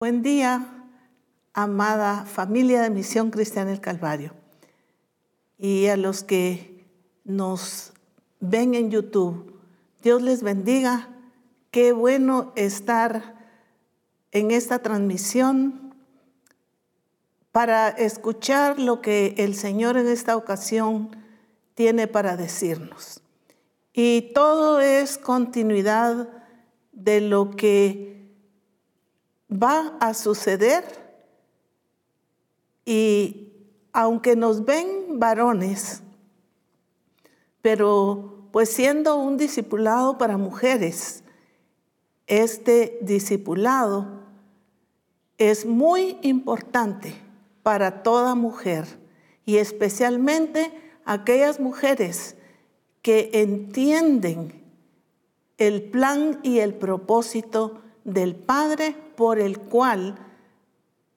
Buen día, amada familia de Misión Cristiana del Calvario. Y a los que nos ven en YouTube, Dios les bendiga. Qué bueno estar en esta transmisión para escuchar lo que el Señor en esta ocasión tiene para decirnos. Y todo es continuidad de lo que va a suceder y aunque nos ven varones, pero pues siendo un discipulado para mujeres, este discipulado es muy importante para toda mujer y especialmente aquellas mujeres que entienden el plan y el propósito del Padre por el cual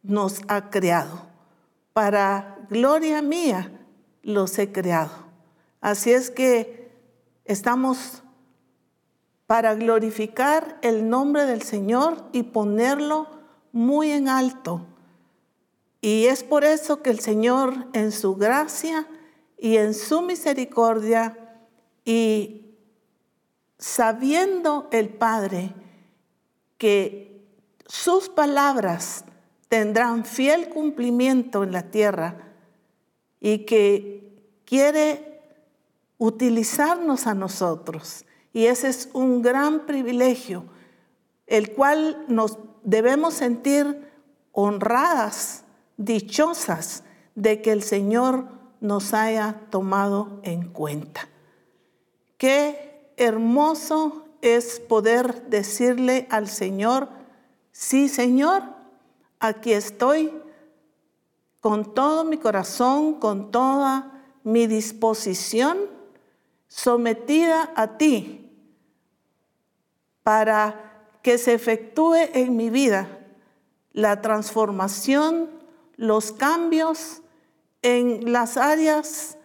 nos ha creado. Para gloria mía los he creado. Así es que estamos para glorificar el nombre del Señor y ponerlo muy en alto. Y es por eso que el Señor en su gracia y en su misericordia y sabiendo el Padre que sus palabras tendrán fiel cumplimiento en la tierra y que quiere utilizarnos a nosotros. Y ese es un gran privilegio, el cual nos debemos sentir honradas, dichosas de que el Señor nos haya tomado en cuenta. Qué hermoso es poder decirle al Señor, sí Señor, aquí estoy con todo mi corazón, con toda mi disposición, sometida a ti, para que se efectúe en mi vida la transformación, los cambios en las áreas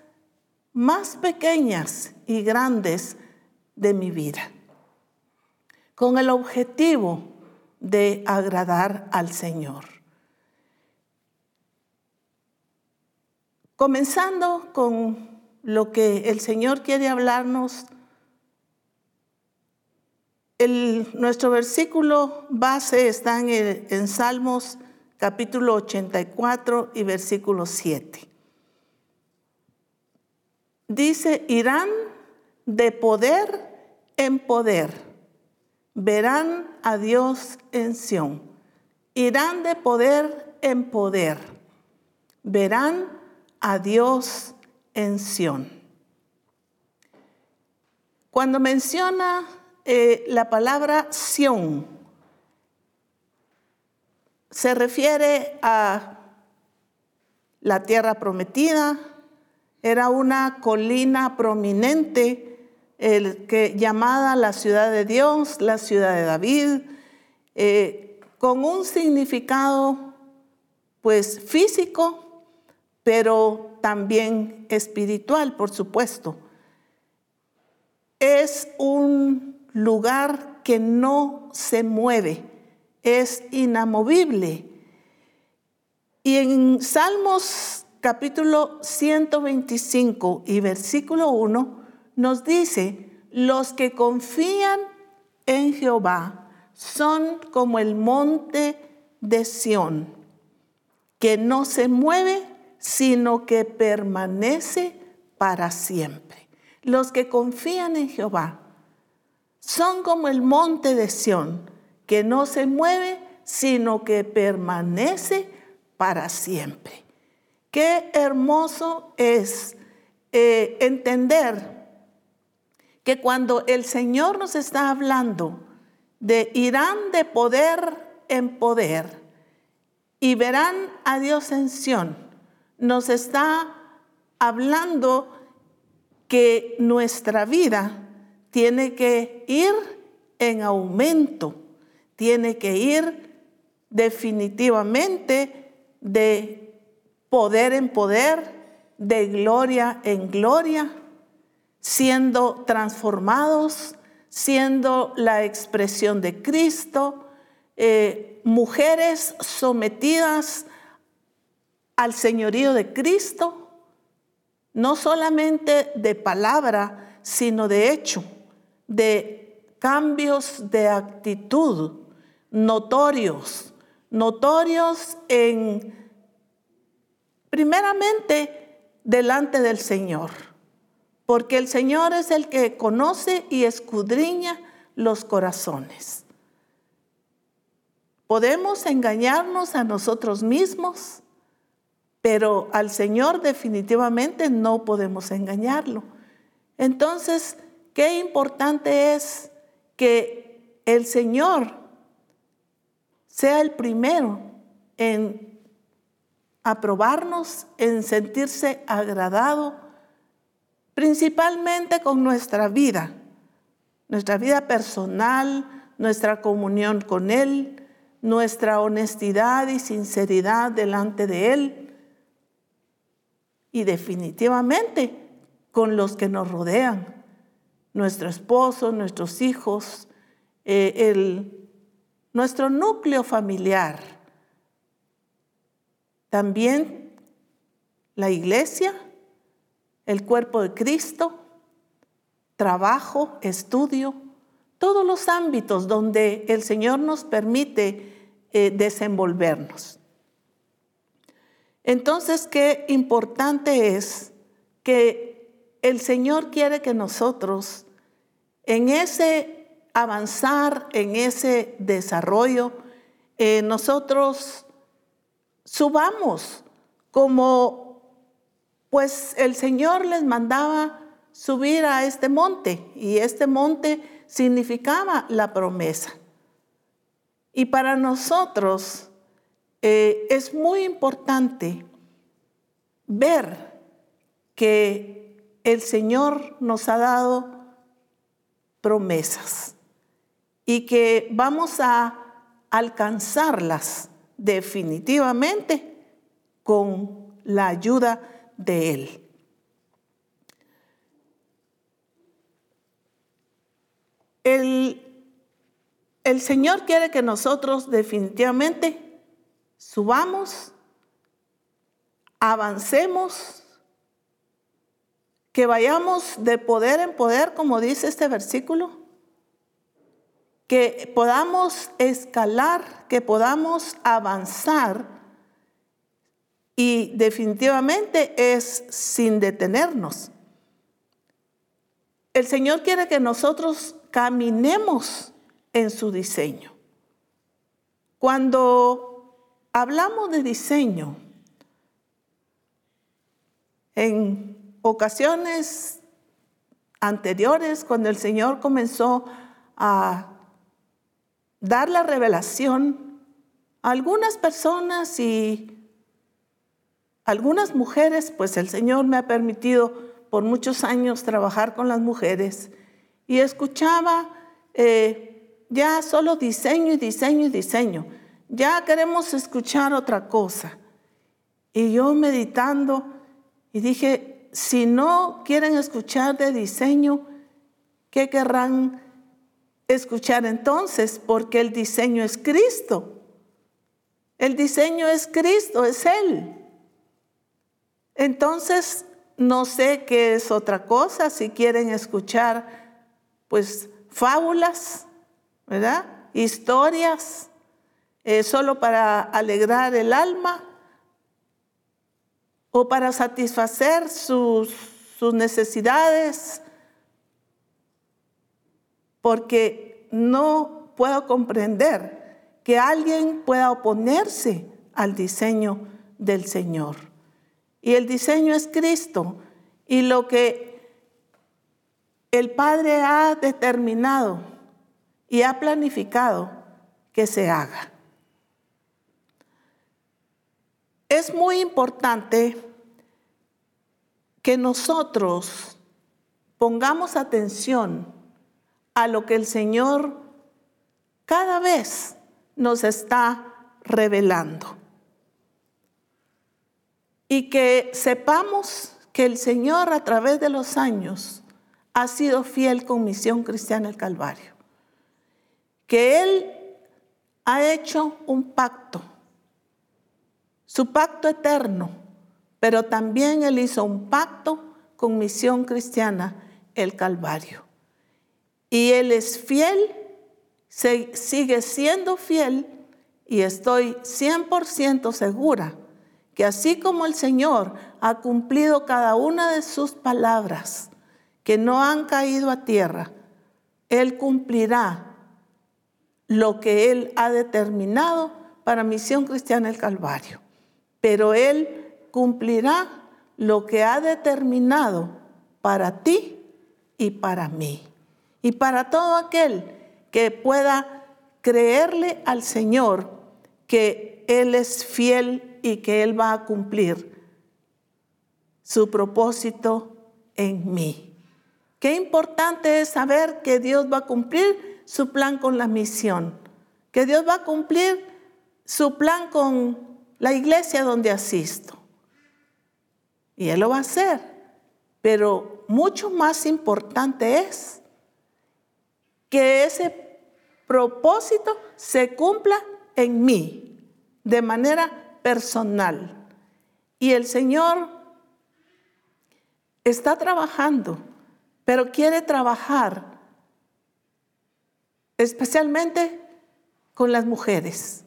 más pequeñas y grandes de mi vida con el objetivo de agradar al Señor. Comenzando con lo que el Señor quiere hablarnos, nuestro versículo base está en, en Salmos capítulo 84 y versículo 7. Dice, irán de poder en poder verán a Dios en Sión, irán de poder en poder, verán a Dios en Sión. Cuando menciona eh, la palabra Sión, se refiere a la tierra prometida, era una colina prominente el que, llamada la ciudad de Dios, la ciudad de David, eh, con un significado pues físico, pero también espiritual, por supuesto. Es un lugar que no se mueve, es inamovible. Y en Salmos capítulo 125 y versículo 1, nos dice, los que confían en Jehová son como el monte de Sión, que no se mueve, sino que permanece para siempre. Los que confían en Jehová son como el monte de Sión, que no se mueve, sino que permanece para siempre. Qué hermoso es eh, entender que cuando el Señor nos está hablando de irán de poder en poder y verán a Dios en Sión, nos está hablando que nuestra vida tiene que ir en aumento, tiene que ir definitivamente de poder en poder, de gloria en gloria, siendo transformados, siendo la expresión de Cristo, eh, mujeres sometidas al señorío de Cristo, no solamente de palabra, sino de hecho, de cambios de actitud notorios, notorios en, primeramente, delante del Señor, porque el Señor es el que conoce y escudriña los corazones. Podemos engañarnos a nosotros mismos, pero al Señor definitivamente no podemos engañarlo. Entonces, qué importante es que el Señor sea el primero en aprobarnos, en sentirse agradado, principalmente con nuestra vida, nuestra vida personal, nuestra comunión con Él, nuestra honestidad y sinceridad delante de Él y definitivamente con los que nos rodean, nuestro esposo, nuestros hijos, eh, el, nuestro núcleo familiar. También la iglesia, el cuerpo de Cristo, trabajo, estudio, todos los ámbitos donde el Señor nos permite eh, desenvolvernos. Entonces, qué importante es que el Señor quiere que nosotros en ese avanzar, en ese desarrollo, eh, nosotros subamos como pues el Señor les mandaba subir a este monte y este monte significaba la promesa. Y para nosotros eh, es muy importante ver que el Señor nos ha dado promesas y que vamos a alcanzarlas definitivamente con la ayuda de Él. El, Señor quiere que nosotros definitivamente subamos, avancemos, que vayamos de poder en poder, como dice este versículo, que podamos escalar, que podamos avanzar y definitivamente es sin detenernos. El Señor quiere que nosotros caminemos en su diseño. Cuando hablamos de diseño, en ocasiones anteriores, cuando el Señor comenzó a dar la revelación algunas personas y algunas mujeres, pues el Señor me ha permitido por muchos años trabajar con las mujeres y escuchaba eh, ya solo diseño y diseño y diseño. Ya queremos escuchar otra cosa. Y yo meditando y dije, si no quieren escuchar de diseño, ¿qué querrán escuchar entonces? Porque el diseño es Cristo. El diseño es Cristo, es Él. Entonces, no sé qué es otra cosa, si quieren escuchar pues fábulas, ¿verdad? Historias, eh, solo para alegrar el alma o para satisfacer sus, sus necesidades, porque no puedo comprender que alguien pueda oponerse al diseño del Señor. Y el diseño es Cristo. Y lo que el Padre ha determinado y ha planificado que se haga. Es muy importante que nosotros pongamos atención a lo que el Señor cada vez nos está revelando. Y que sepamos que el Señor a través de los años ha sido fiel con Misión Cristiana el Calvario. Que Él ha hecho un pacto, su pacto eterno, pero también Él hizo un pacto con Misión Cristiana, el Calvario. Y Él es fiel, sigue siendo fiel y estoy 100% segura que así como el Señor ha cumplido cada una de sus palabras que no han caído a tierra, Él cumplirá lo que Él ha determinado para Misión Cristiana el Calvario. Pero Él cumplirá lo que ha determinado para ti y para mí. Y para todo aquel que pueda creerle al Señor que Él es fiel y que Él va a cumplir su propósito en mí. Qué importante es saber que Dios va a cumplir su plan con la misión, que Dios va a cumplir su plan con la iglesia donde asisto. Y Él lo va a hacer. Pero mucho más importante es que ese propósito se cumpla en mí de manera personal. Y el Señor está trabajando, pero quiere trabajar especialmente con las mujeres.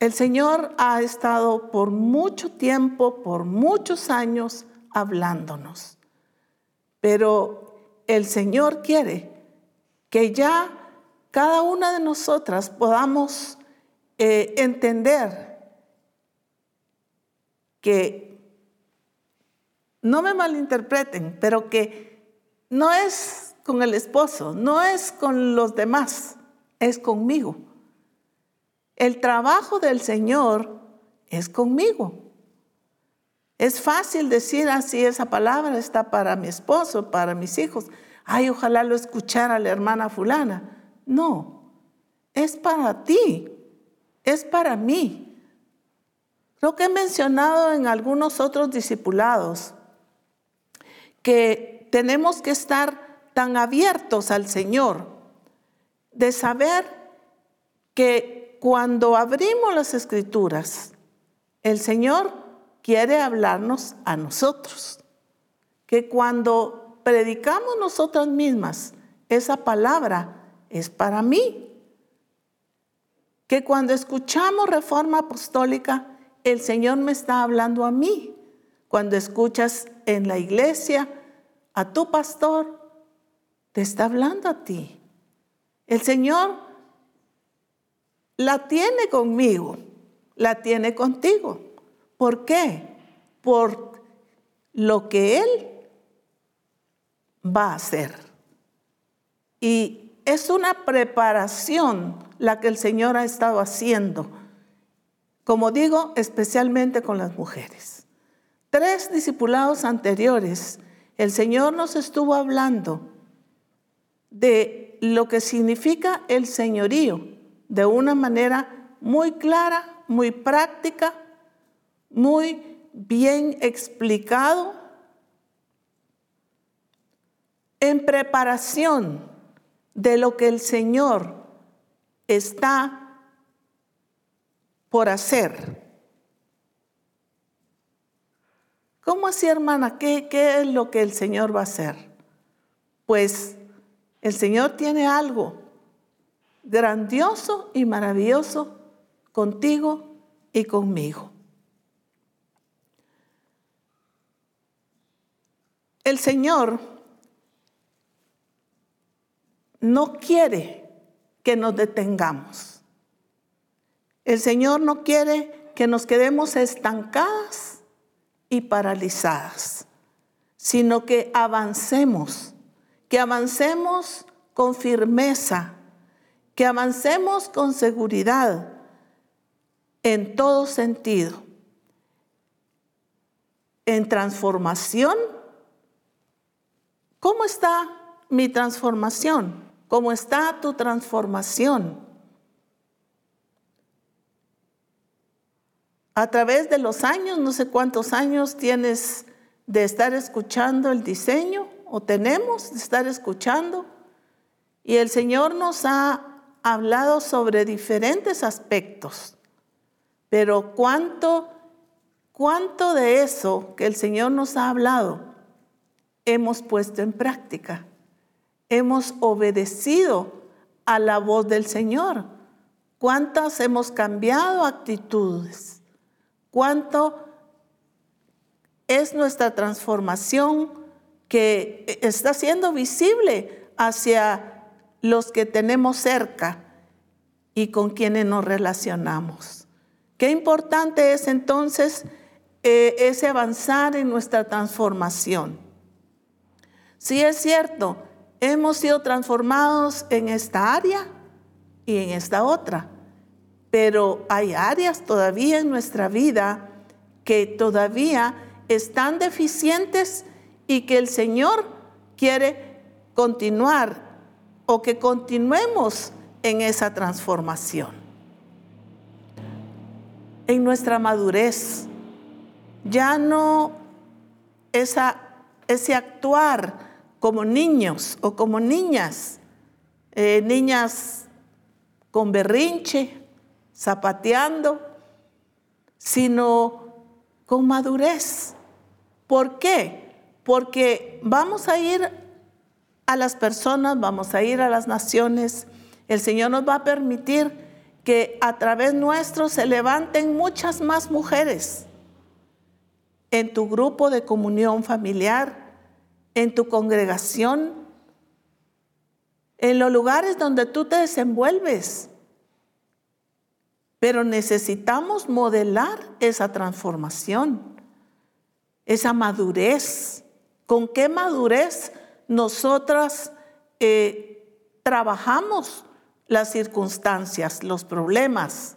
El Señor ha estado por mucho tiempo, por muchos años, hablándonos. Pero el Señor quiere que ya cada una de nosotras podamos eh, entender que, no me malinterpreten, pero que no es con el esposo, no es con los demás, es conmigo. El trabajo del Señor es conmigo. Es fácil decir así, esa palabra está para mi esposo, para mis hijos. Ay, ojalá lo escuchara la hermana fulana. No, es para ti, es para mí. Creo que he mencionado en algunos otros discipulados que tenemos que estar tan abiertos al Señor de saber que cuando abrimos las escrituras, el Señor quiere hablarnos a nosotros. Que cuando predicamos nosotras mismas, esa palabra es para mí. Que cuando escuchamos reforma apostólica, el Señor me está hablando a mí. Cuando escuchas en la iglesia a tu pastor, te está hablando a ti. El Señor la tiene conmigo, la tiene contigo. ¿Por qué? Por lo que Él va a hacer. Y es una preparación la que el Señor ha estado haciendo, como digo, especialmente con las mujeres. Tres discipulados anteriores, el Señor nos estuvo hablando de lo que significa el señorío de una manera muy clara, muy práctica, muy bien explicado en preparación de lo que el Señor está por hacer. ¿Cómo así, hermana? ¿Qué, ¿Qué es lo que el Señor va a hacer? Pues el Señor tiene algo grandioso y maravilloso contigo y conmigo. El Señor no quiere que nos detengamos. El Señor no quiere que nos quedemos estancadas y paralizadas, sino que avancemos, que avancemos con firmeza, que avancemos con seguridad en todo sentido, en transformación ¿Cómo está mi transformación? ¿Cómo está tu transformación? A través de los años, no sé cuántos años tienes de estar escuchando el diseño o tenemos de estar escuchando. Y el Señor nos ha hablado sobre diferentes aspectos, pero ¿cuánto, cuánto de eso que el Señor nos ha hablado hemos puesto en práctica? Hemos obedecido a la voz del Señor. ¿Cuántas hemos cambiado actitudes? ¿Cuánto es nuestra transformación que está siendo visible hacia los que tenemos cerca y con quienes nos relacionamos? Qué importante es entonces eh, ese avanzar en nuestra transformación. Sí es cierto, hemos sido transformados en esta área y en esta otra, pero hay áreas todavía en nuestra vida que todavía están deficientes y que el Señor quiere continuar o que continuemos en esa transformación. En nuestra madurez, ya no esa, ese actuar como niños o como niñas, eh, niñas con berrinche, zapateando, sino con madurez. ¿Por qué? Porque vamos a ir a las personas, vamos a ir a las naciones. El Señor nos va a permitir que a través nuestro se levanten muchas más mujeres en tu grupo de comunión familiar, en tu congregación, en los lugares donde tú te desenvuelves. Pero necesitamos modelar esa transformación, esa madurez. ¿Con qué madurez nosotras eh, trabajamos las circunstancias, los problemas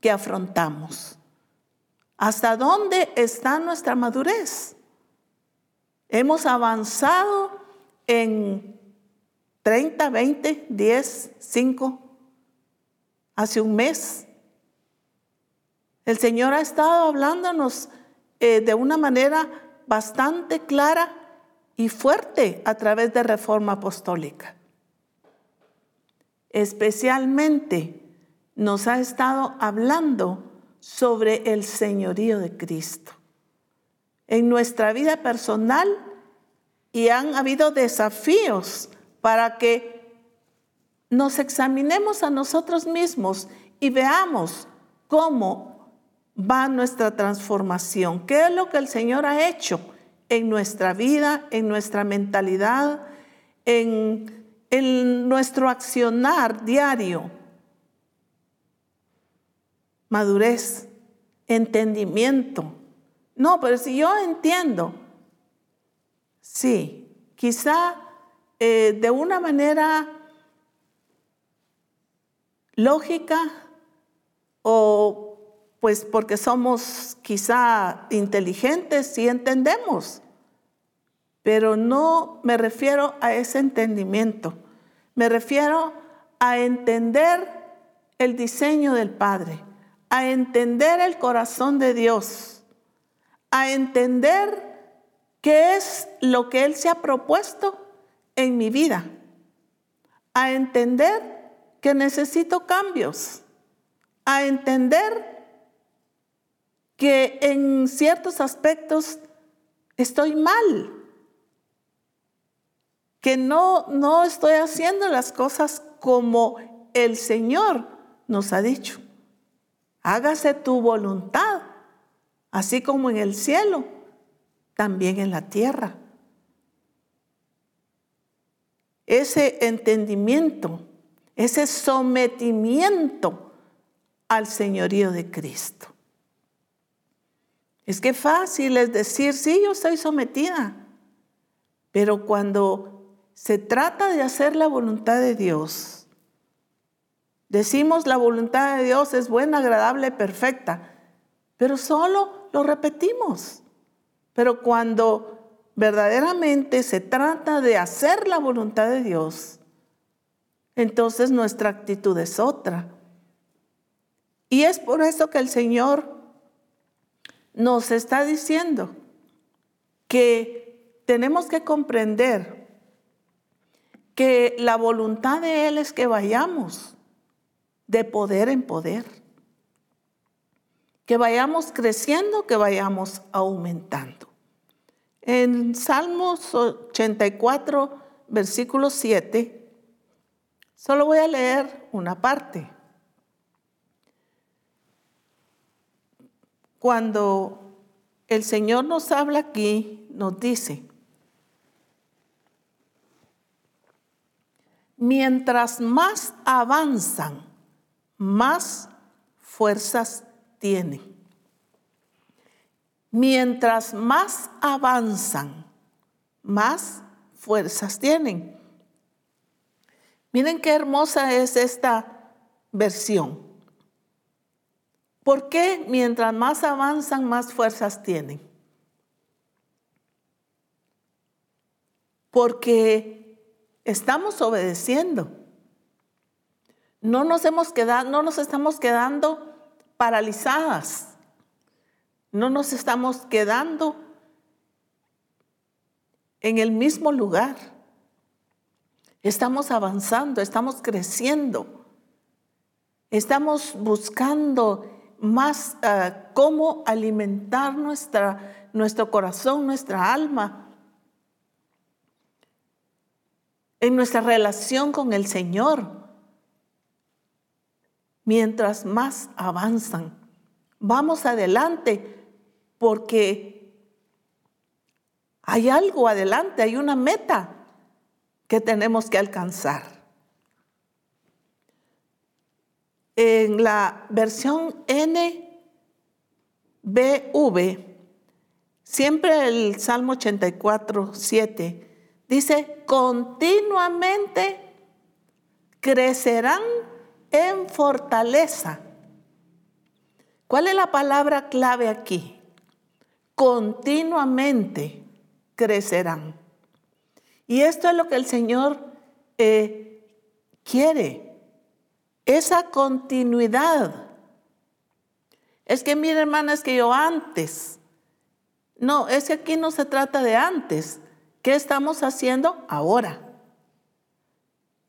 que afrontamos? ¿Hasta dónde está nuestra madurez? Hemos avanzado en 30, 20, 10, 5, hace un mes. El Señor ha estado hablándonos eh, de una manera bastante clara y fuerte a través de reforma apostólica. Especialmente nos ha estado hablando sobre el señorío de Cristo en nuestra vida personal y han habido desafíos para que nos examinemos a nosotros mismos y veamos cómo va nuestra transformación, qué es lo que el Señor ha hecho en nuestra vida, en nuestra mentalidad, en, nuestro accionar diario. Madurez, entendimiento, no, pero si yo entiendo, sí, quizá eh, de una manera lógica o pues porque somos quizá inteligentes, sí entendemos, pero no me refiero a ese entendimiento, me refiero a entender el diseño del Padre, a entender el corazón de Dios a entender qué es lo que Él se ha propuesto en mi vida, a entender que necesito cambios, a entender que en ciertos aspectos estoy mal, que no, no estoy haciendo las cosas como el Señor nos ha dicho. Hágase tu voluntad así como en el cielo, también en la tierra. Ese entendimiento, ese sometimiento al señorío de Cristo. Es que fácil es decir, sí, yo estoy sometida, pero cuando se trata de hacer la voluntad de Dios, decimos la voluntad de Dios es buena, agradable, perfecta, pero solo lo repetimos. Pero cuando verdaderamente se trata de hacer la voluntad de Dios, entonces nuestra actitud es otra. Y es por eso que el Señor nos está diciendo que tenemos que comprender que la voluntad de Él es que vayamos de poder en poder. Que vayamos creciendo, que vayamos aumentando. En Salmos 84, versículo 7, solo voy a leer una parte. Cuando el Señor nos habla aquí, nos dice, mientras más avanzan, más fuerzas tienen. Mientras más avanzan, más fuerzas tienen. Miren qué hermosa es esta versión. ¿Por qué mientras más avanzan, más fuerzas tienen? Porque estamos obedeciendo. No nos hemos quedado, no nos estamos quedando paralizadas. No nos estamos quedando en el mismo lugar. Estamos avanzando, estamos creciendo. Estamos buscando más uh, cómo alimentar nuestra, nuestro corazón, nuestra alma, en nuestra relación con el Señor. Mientras más avanzan, vamos adelante porque hay algo adelante, hay una meta que tenemos que alcanzar. En la versión NBV, siempre el Salmo 84, 7, dice, continuamente crecerán en fortaleza. ¿Cuál es la palabra clave aquí? continuamente crecerán. Y esto es lo que el Señor eh, quiere, esa continuidad. Es que, mire hermana, es que yo antes, no, es que aquí no se trata de antes. ¿Qué estamos haciendo ahora?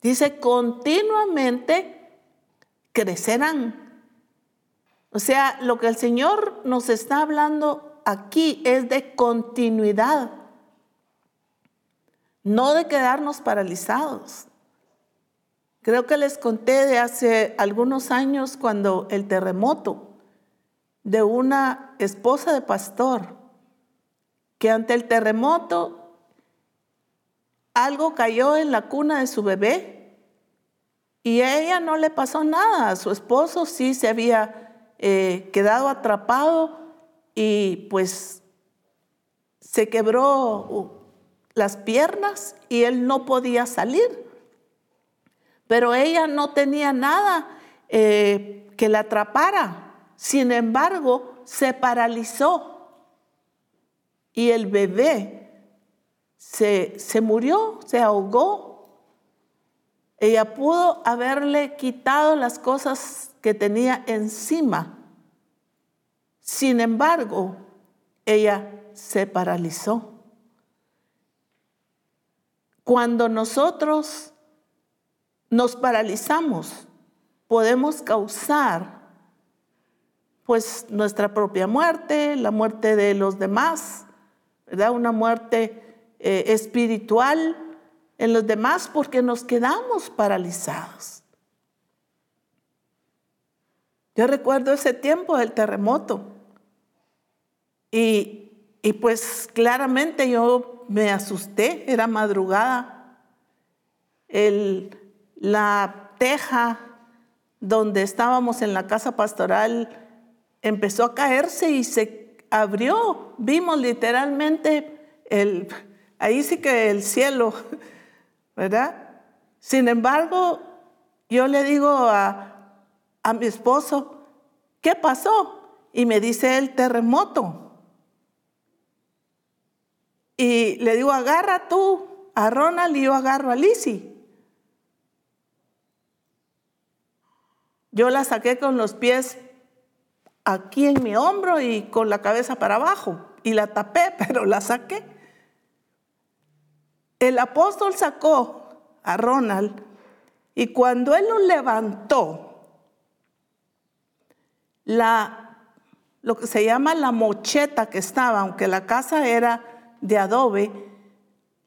Dice, continuamente crecerán. O sea, lo que el Señor nos está hablando aquí es de continuidad, no de quedarnos paralizados. Creo que les conté de hace algunos años cuando el terremoto de una esposa de pastor, que ante el terremoto algo cayó en la cuna de su bebé y a ella no le pasó nada, su esposo sí se había eh, quedado atrapado y pues se quebró las piernas y él no podía salir. Pero ella no tenía nada eh, que la atrapara. Sin embargo, se paralizó y el bebé se, se murió, se ahogó. Ella pudo haberle quitado las cosas que tenía encima sin embargo, ella se paralizó. Cuando nosotros nos paralizamos, podemos causar pues nuestra propia muerte, la muerte de los demás, ¿verdad? Una muerte eh, espiritual en los demás porque nos quedamos paralizados. Yo recuerdo ese tiempo del terremoto. Y, pues claramente yo me asusté, era madrugada. El, la teja donde estábamos en la casa pastoral empezó a caerse y se abrió. Vimos literalmente el, ahí sí que el cielo, ¿verdad? Sin embargo, yo le digo a, a mi esposo, ¿qué pasó? Y me dice el terremoto. Y le digo, agarra tú a Ronald y yo agarro a Lizzie. Yo la saqué con los pies aquí en mi hombro y con la cabeza para abajo. Y la tapé, pero la saqué. El apóstol sacó a Ronald y cuando él lo levantó, la, lo que se llama la mocheta que estaba, aunque la casa era de adobe,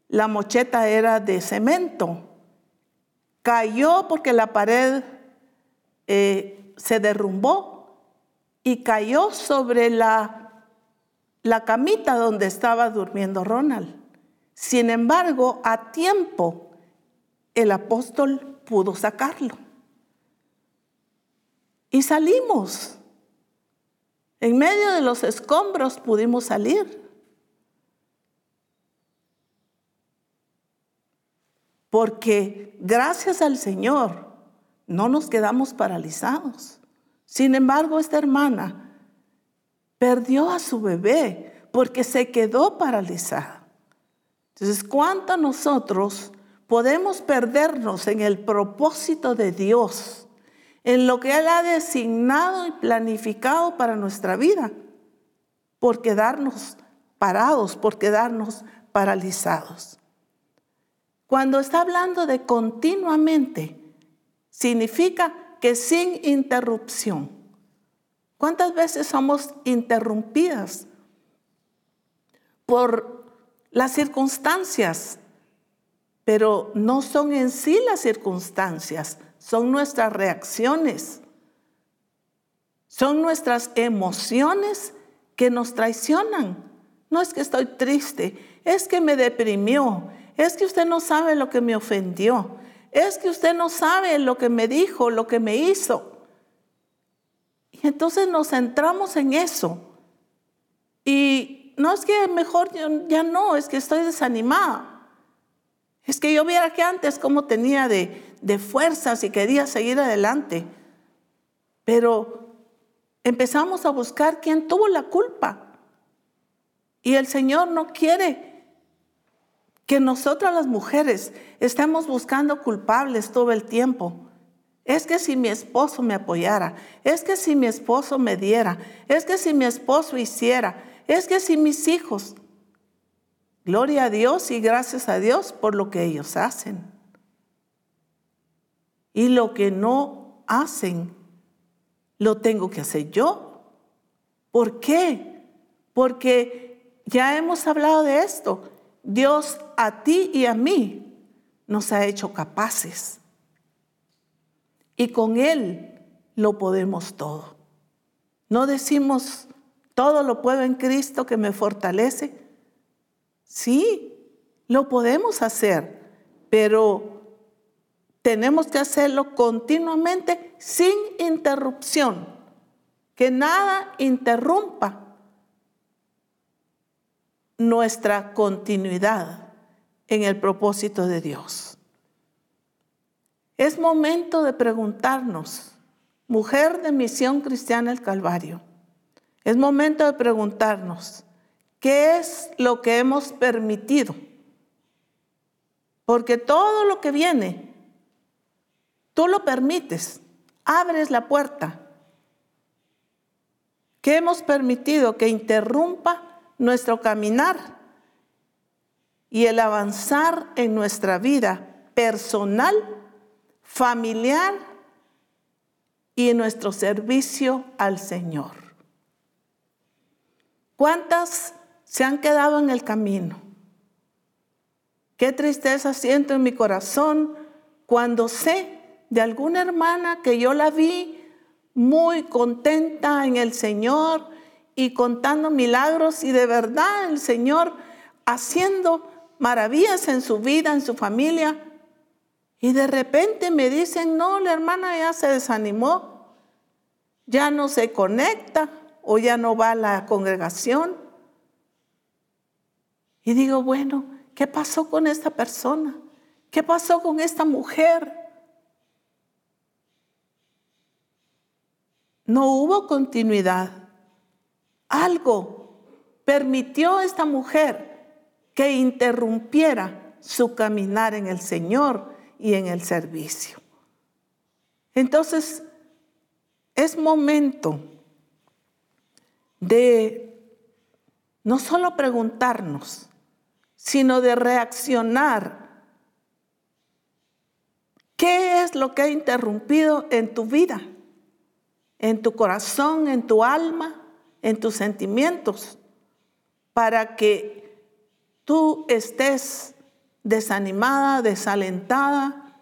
la mocheta era de cemento. Cayó porque la pared eh, se derrumbó y cayó sobre la, la camita donde estaba durmiendo Ronald. Sin embargo, a tiempo el apóstol pudo sacarlo. Y salimos. En medio de los escombros pudimos salir. Porque gracias al Señor no nos quedamos paralizados. Sin embargo, esta hermana perdió a su bebé porque se quedó paralizada. Entonces, ¿cuánto nosotros podemos perdernos en el propósito de Dios, en lo que Él ha designado y planificado para nuestra vida, por quedarnos parados, por quedarnos paralizados? Cuando está hablando de continuamente, significa que sin interrupción. ¿Cuántas veces somos interrumpidas por las circunstancias? Pero no son en sí las circunstancias, son nuestras reacciones, son nuestras emociones que nos traicionan. No es que estoy triste, es que me deprimió, es que usted no sabe lo que me ofendió, es que usted no sabe lo que me dijo, lo que me hizo. Y entonces nos centramos en eso. Y no es que mejor ya no, es que estoy desanimada. Es que yo viera que antes cómo tenía de, de fuerzas y quería seguir adelante. Pero empezamos a buscar quién tuvo la culpa. Y el Señor no quiere que nosotras las mujeres estemos buscando culpables todo el tiempo. Es que si mi esposo me apoyara, es que si mi esposo me diera, es que si mi esposo hiciera, es que si mis hijos. Gloria a Dios y gracias a Dios por lo que ellos hacen. Y lo que no hacen, lo tengo que hacer yo. ¿Por qué? Porque ya hemos hablado de esto. Dios a ti y a mí nos ha hecho capaces. Y con Él lo podemos todo. No decimos, todo lo puedo en Cristo que me fortalece. Sí, lo podemos hacer, pero tenemos que hacerlo continuamente sin interrupción. Que nada interrumpa nuestra continuidad en el propósito de Dios. Es momento de preguntarnos, mujer de Misión Cristiana el Calvario, es momento de preguntarnos, ¿qué es lo que hemos permitido? Porque todo lo que viene, tú lo permites, abres la puerta. ¿Qué hemos permitido que interrumpa nuestro caminar y el avanzar en nuestra vida personal, familiar y en nuestro servicio al Señor. ¿Cuántas se han quedado en el camino? Qué tristeza siento en mi corazón cuando sé de alguna hermana que yo la vi muy contenta en el Señor, y contando milagros y de verdad el Señor haciendo maravillas en su vida, en su familia. Y de repente me dicen, no, la hermana ya se desanimó, ya no se conecta o ya no va a la congregación. Y digo, bueno, ¿qué pasó con esta persona? ¿Qué pasó con esta mujer? No hubo continuidad algo permitió esta mujer que interrumpiera su caminar en el Señor y en el servicio. Entonces, es momento de no solo preguntarnos, sino de reaccionar. ¿Qué es lo que ha interrumpido en tu vida? en tu corazón, en tu alma, en tus sentimientos, para que tú estés desanimada, desalentada,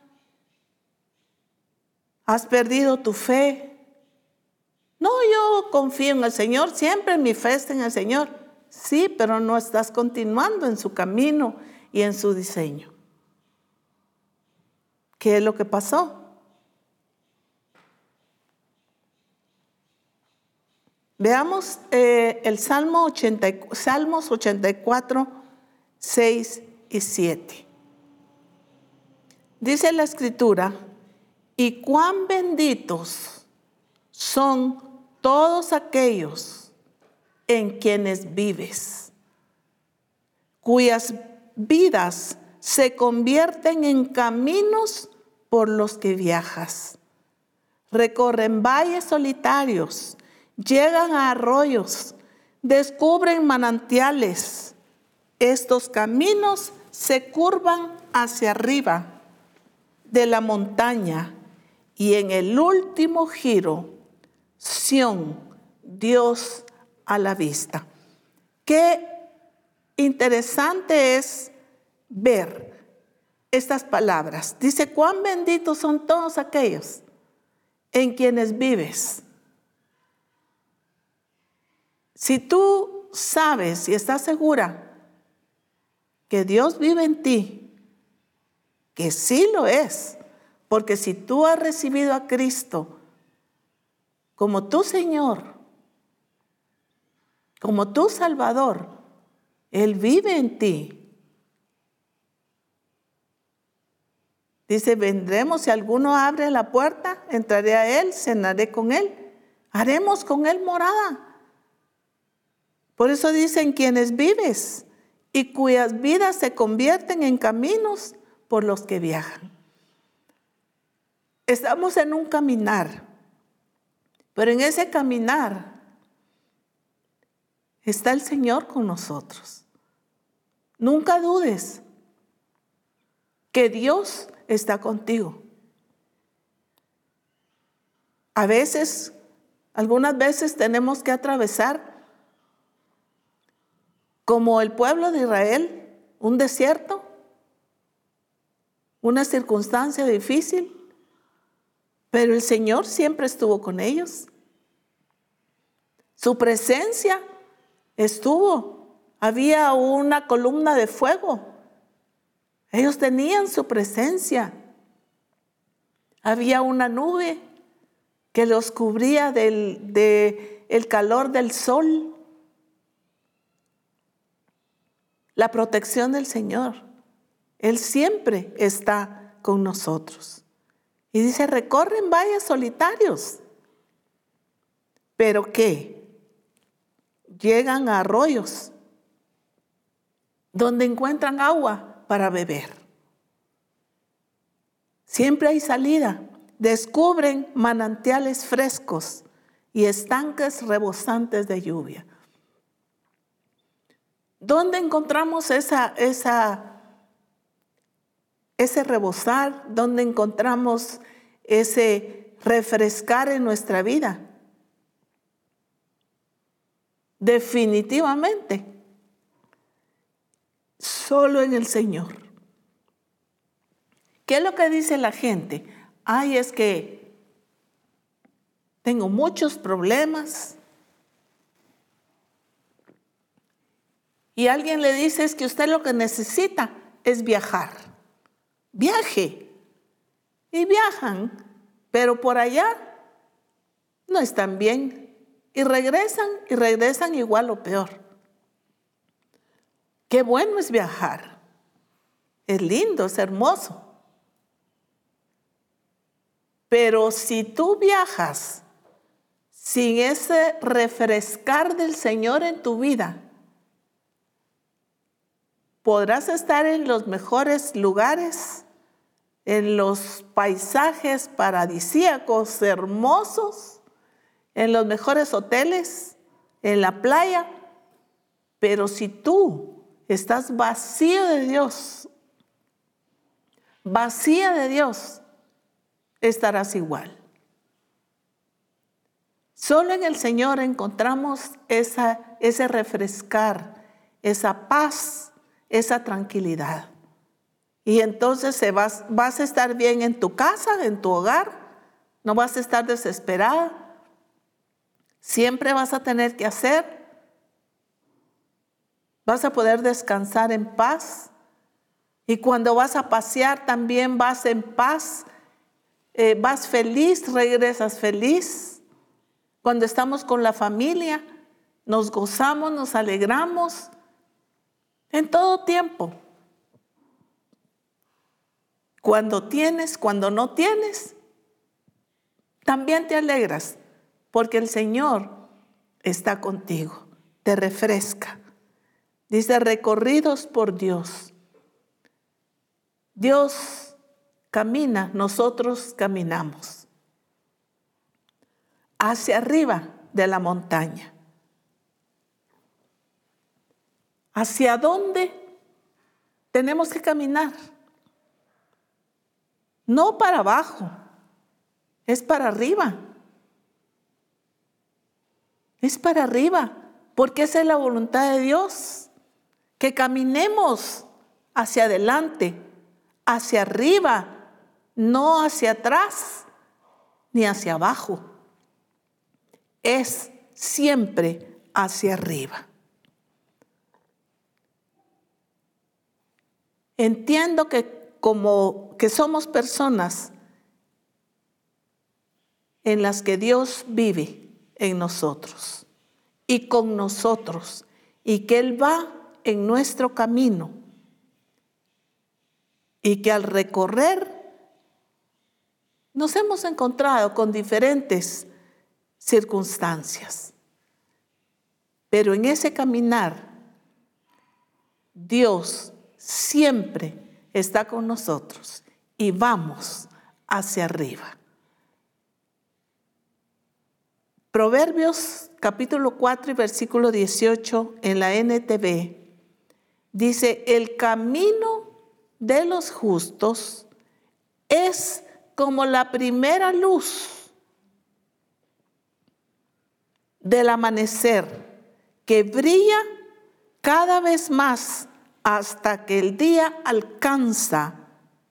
has perdido tu fe. Confío en el Señor, siempre mi fe en el Señor. Sí, pero no estás continuando en su camino y en su diseño. ¿Qué es lo que pasó? Veamos eh, el Salmo 80, Salmos 84, 6 y 7. Dice la escritura, y cuán benditos son todos aquellos en quienes vives, cuyas vidas se convierten en caminos por los que viajas. Recorren valles solitarios llegan a arroyos, descubren manantiales. Estos caminos se curvan hacia arriba de la montaña y en el último giro, Sión, Dios a la vista. Qué interesante es ver estas palabras. Dice, cuán benditos son todos aquellos en quienes vives si tú sabes y estás segura que Dios vive en ti, que sí lo es, porque si tú has recibido a Cristo como tu Señor, como tu Salvador, Él vive en ti. Dice, vendremos, si alguno abre la puerta, entraré a Él, cenaré con Él, haremos con Él morada. Por eso dicen quienes vives y cuyas vidas se convierten en caminos por los que viajan. Estamos en un caminar, pero en ese caminar está el Señor con nosotros. Nunca dudes que Dios está contigo. A veces, algunas veces tenemos que atravesar como el pueblo de Israel, un desierto, una circunstancia difícil, pero el Señor siempre estuvo con ellos. Su presencia estuvo. Había una columna de fuego. Ellos tenían su presencia. Había una nube que los cubría del de el calor del sol. la protección del Señor. Él siempre está con nosotros. Y dice, recorren valles solitarios. ¿Pero qué? Llegan a arroyos donde encuentran agua para beber. Siempre hay salida. Descubren manantiales frescos y estanques rebosantes de lluvia. ¿Dónde encontramos esa, esa, ese rebosar? ¿Dónde encontramos ese refrescar en nuestra vida? Definitivamente, solo en el Señor. ¿Qué es lo que dice la gente? Ay, es que tengo muchos problemas, y alguien le dice es que usted lo que necesita es viajar. Viaje. Y viajan, pero por allá no están bien. Y regresan y regresan igual o peor. Qué bueno es viajar. Es lindo, es hermoso. Pero si tú viajas sin ese refrescar del Señor en tu vida, podrás estar en los mejores lugares, en los paisajes paradisíacos hermosos, en los mejores hoteles, en la playa, pero si tú estás vacío de Dios, vacía de Dios, estarás igual. Solo en el Señor encontramos ese refrescar, esa paz, esa tranquilidad. Y entonces se vas, vas a estar bien en tu casa, en tu hogar, no vas a estar desesperada. Siempre vas a tener que hacer. Vas a poder descansar en paz. Y cuando vas a pasear también vas en paz. Eh, vas feliz, regresas feliz. Cuando estamos con la familia, nos gozamos, nos alegramos en todo tiempo. Cuando tienes, cuando no tienes, también te alegras, porque el Señor está contigo, te refresca. Dice, recorridos por Dios. Dios camina, nosotros caminamos hacia arriba de la montaña. ¿Hacia dónde tenemos que caminar? No para abajo, es para arriba. Es para arriba, porque esa es la voluntad de Dios, que caminemos hacia adelante, hacia arriba, no hacia atrás ni hacia abajo. Es siempre hacia arriba. Entiendo que como que somos personas en las que Dios vive en nosotros y con nosotros y que Él va en nuestro camino y que al recorrer nos hemos encontrado con diferentes circunstancias. Pero en ese caminar, Dios siempre está con nosotros y vamos hacia arriba. Proverbios capítulo 4 y versículo 18 en la NTV dice, el camino de los justos es como la primera luz del amanecer que brilla cada vez más hasta que el día alcanza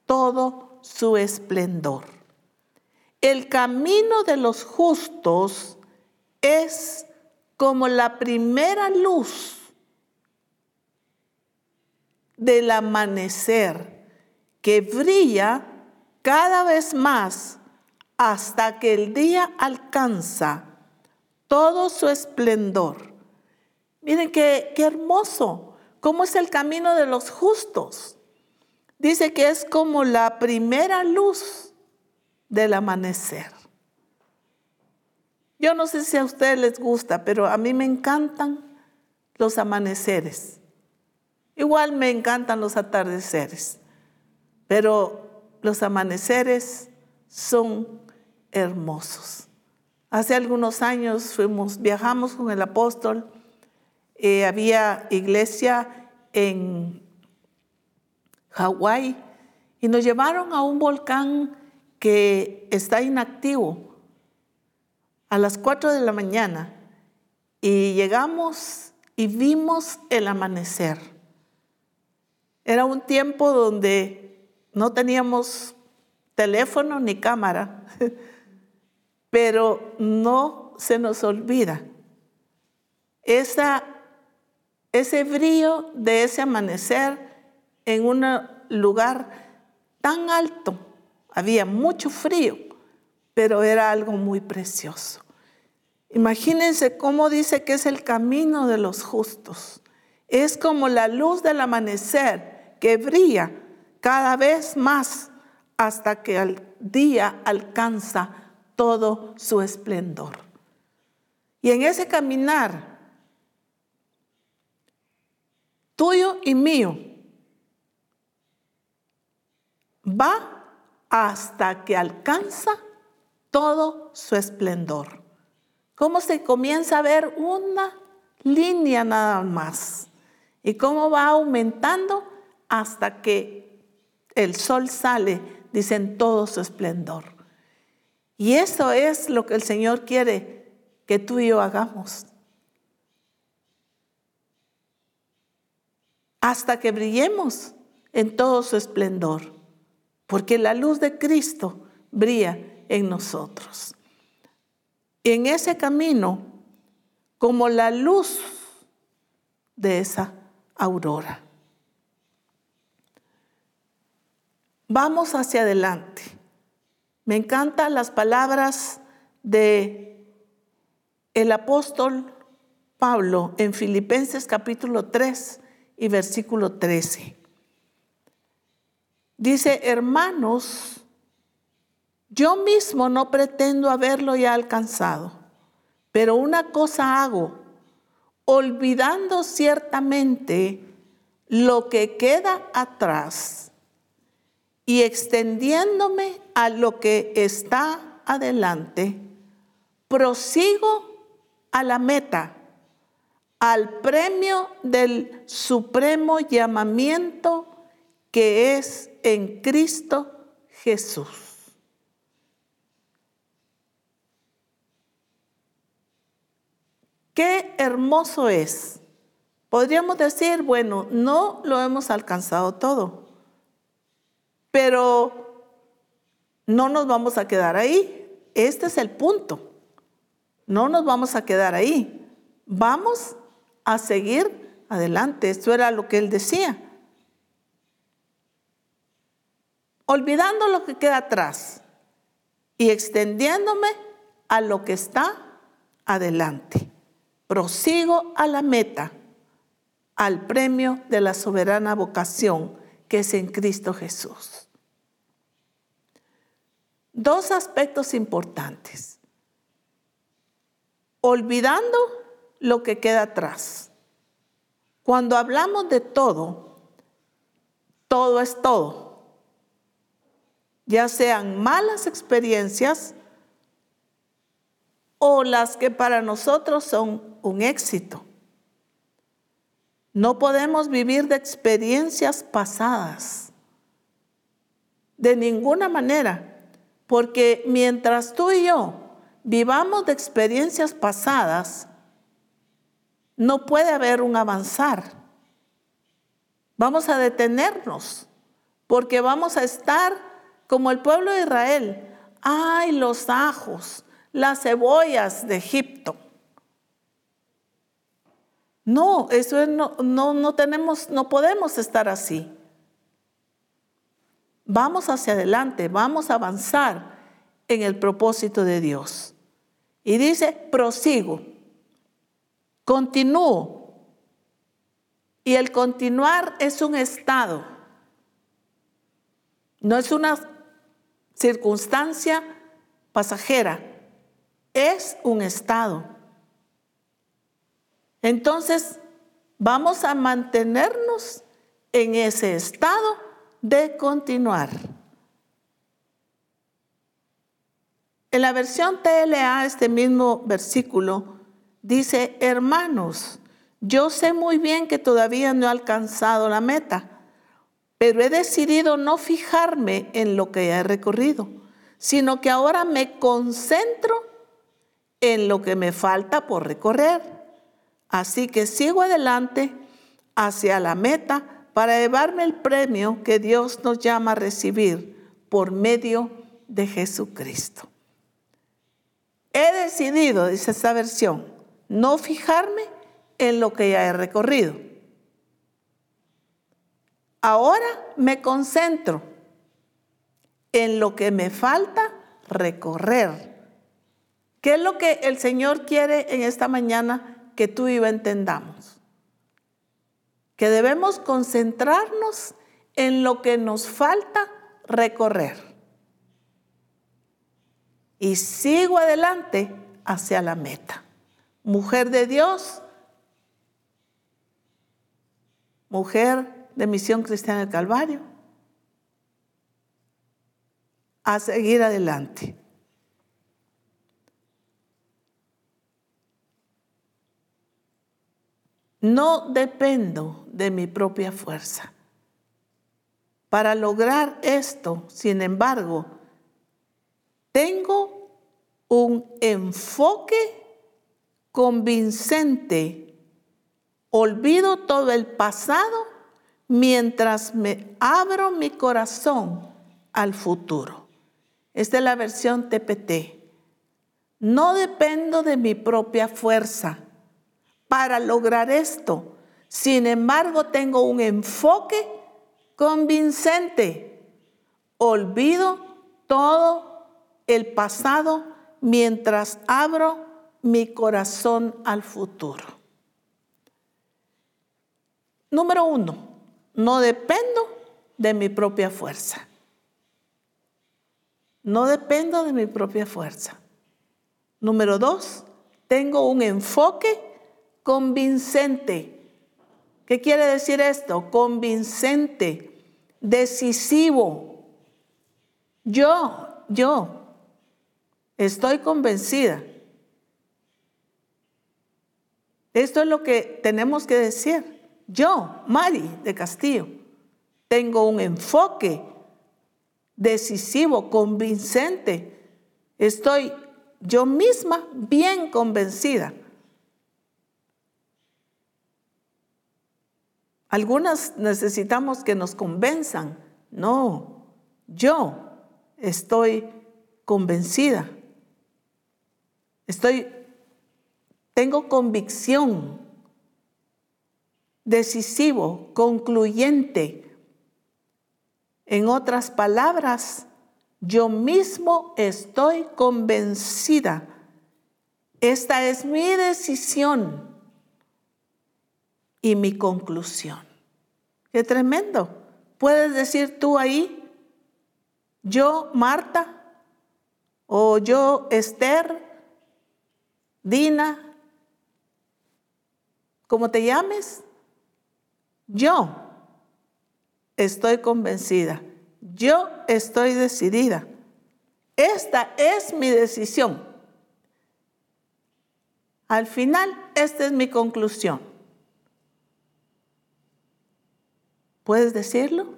todo su esplendor. El camino de los justos es como la primera luz del amanecer que brilla cada vez más hasta que el día alcanza todo su esplendor. Miren qué, qué hermoso ¿Cómo es el camino de los justos? Dice que es como la primera luz del amanecer. Yo no sé si a ustedes les gusta, pero a mí me encantan los amaneceres. Igual me encantan los atardeceres, pero los amaneceres son hermosos. Hace algunos años fuimos, viajamos con el apóstol eh, había iglesia en Hawái y nos llevaron a un volcán que está inactivo a las 4 de la mañana y llegamos y vimos el amanecer. Era un tiempo donde no teníamos teléfono ni cámara, pero no se nos olvida esa ese brillo de ese amanecer en un lugar tan alto. Había mucho frío, pero era algo muy precioso. Imagínense cómo dice que es el camino de los justos. Es como la luz del amanecer que brilla cada vez más hasta que el día alcanza todo su esplendor. Y en ese caminar tuyo y mío, va hasta que alcanza todo su esplendor. Cómo se comienza a ver una línea nada más y cómo va aumentando hasta que el sol sale, dicen todo su esplendor. Y eso es lo que el Señor quiere que tú y yo hagamos. Hasta que brillemos en todo su esplendor, porque la luz de Cristo brilla en nosotros. Y en ese camino, como la luz de esa aurora. Vamos hacia adelante. Me encantan las palabras de el apóstol Pablo en Filipenses capítulo 3 y versículo 13. Dice, hermanos, yo mismo no pretendo haberlo ya alcanzado, pero una cosa hago, olvidando ciertamente lo que queda atrás y extendiéndome a lo que está adelante, prosigo a la meta, al premio del supremo llamamiento que es en Cristo Jesús. Qué hermoso es. Podríamos decir, bueno, no lo hemos alcanzado todo pero no nos vamos a quedar ahí. Este es el punto. No nos vamos a quedar ahí. Vamos a seguir adelante. Esto era lo que él decía. Olvidando lo que queda atrás y extendiéndome a lo que está adelante. Prosigo a la meta, al premio de la soberana vocación que es en Cristo Jesús. Dos aspectos importantes. Olvidando lo que queda atrás. Cuando hablamos de todo, todo es todo. Ya sean malas experiencias o las que para nosotros son un éxito. No podemos vivir de experiencias pasadas. De ninguna manera. Porque mientras tú y yo vivamos de experiencias pasadas, no puede haber un avanzar. Vamos a detenernos. Porque vamos a estar como el pueblo de Israel. Ay, los ajos, las cebollas de Egipto. No, eso no, no, no tenemos, no podemos estar así. Vamos hacia adelante, vamos a avanzar en el propósito de Dios. Y dice, prosigo, continúo. Y el continuar es un estado, no es una circunstancia pasajera, es un estado. Entonces, vamos a mantenernos en ese estado de continuar. En la versión TLA, este mismo versículo dice, hermanos, yo sé muy bien que todavía no he alcanzado la meta, pero he decidido no fijarme en lo que he recorrido, sino que ahora me concentro en lo que me falta por recorrer Así que sigo adelante hacia la meta para llevarme el premio que Dios nos llama a recibir por medio de Jesucristo. He decidido, dice esta versión, no fijarme en lo que ya he recorrido. Ahora me concentro en lo que me falta recorrer. ¿Qué es lo que el Señor quiere en esta mañana que tú y yo entendamos. Que debemos concentrarnos en lo que nos falta recorrer. Y sigo adelante hacia la meta. Mujer de Dios, mujer de Misión Cristiana del Calvario, a seguir adelante. No dependo de mi propia fuerza. Para lograr esto, sin embargo, tengo un enfoque convincente. Olvido todo el pasado mientras me abro mi corazón al futuro. Esta es la versión TPT. No dependo de mi propia fuerza para lograr esto. Sin embargo, tengo un enfoque convincente. Olvido todo el pasado mientras abro mi corazón al futuro. Número uno, no dependo de mi propia fuerza. No dependo de mi propia fuerza. Número dos, tengo un enfoque convincente. ¿Qué quiere decir esto? Convincente, decisivo. Yo, yo, estoy convencida esto es lo que tenemos que decir. Yo, Mari de Castillo, tengo un enfoque decisivo, convincente. Estoy yo misma bien convencida. Algunas necesitamos que nos convenzan. No, yo estoy convencida. Estoy tengo convicción, decisivo, concluyente. En otras palabras, yo mismo estoy convencida. Esta es mi decisión y mi conclusión. Qué tremendo. Puedes decir tú ahí, yo Marta, o yo Esther, Dina, como te llames, yo estoy convencida, yo estoy decidida. Esta es mi decisión. Al final, esta es mi conclusión. ¿Puedes decirlo?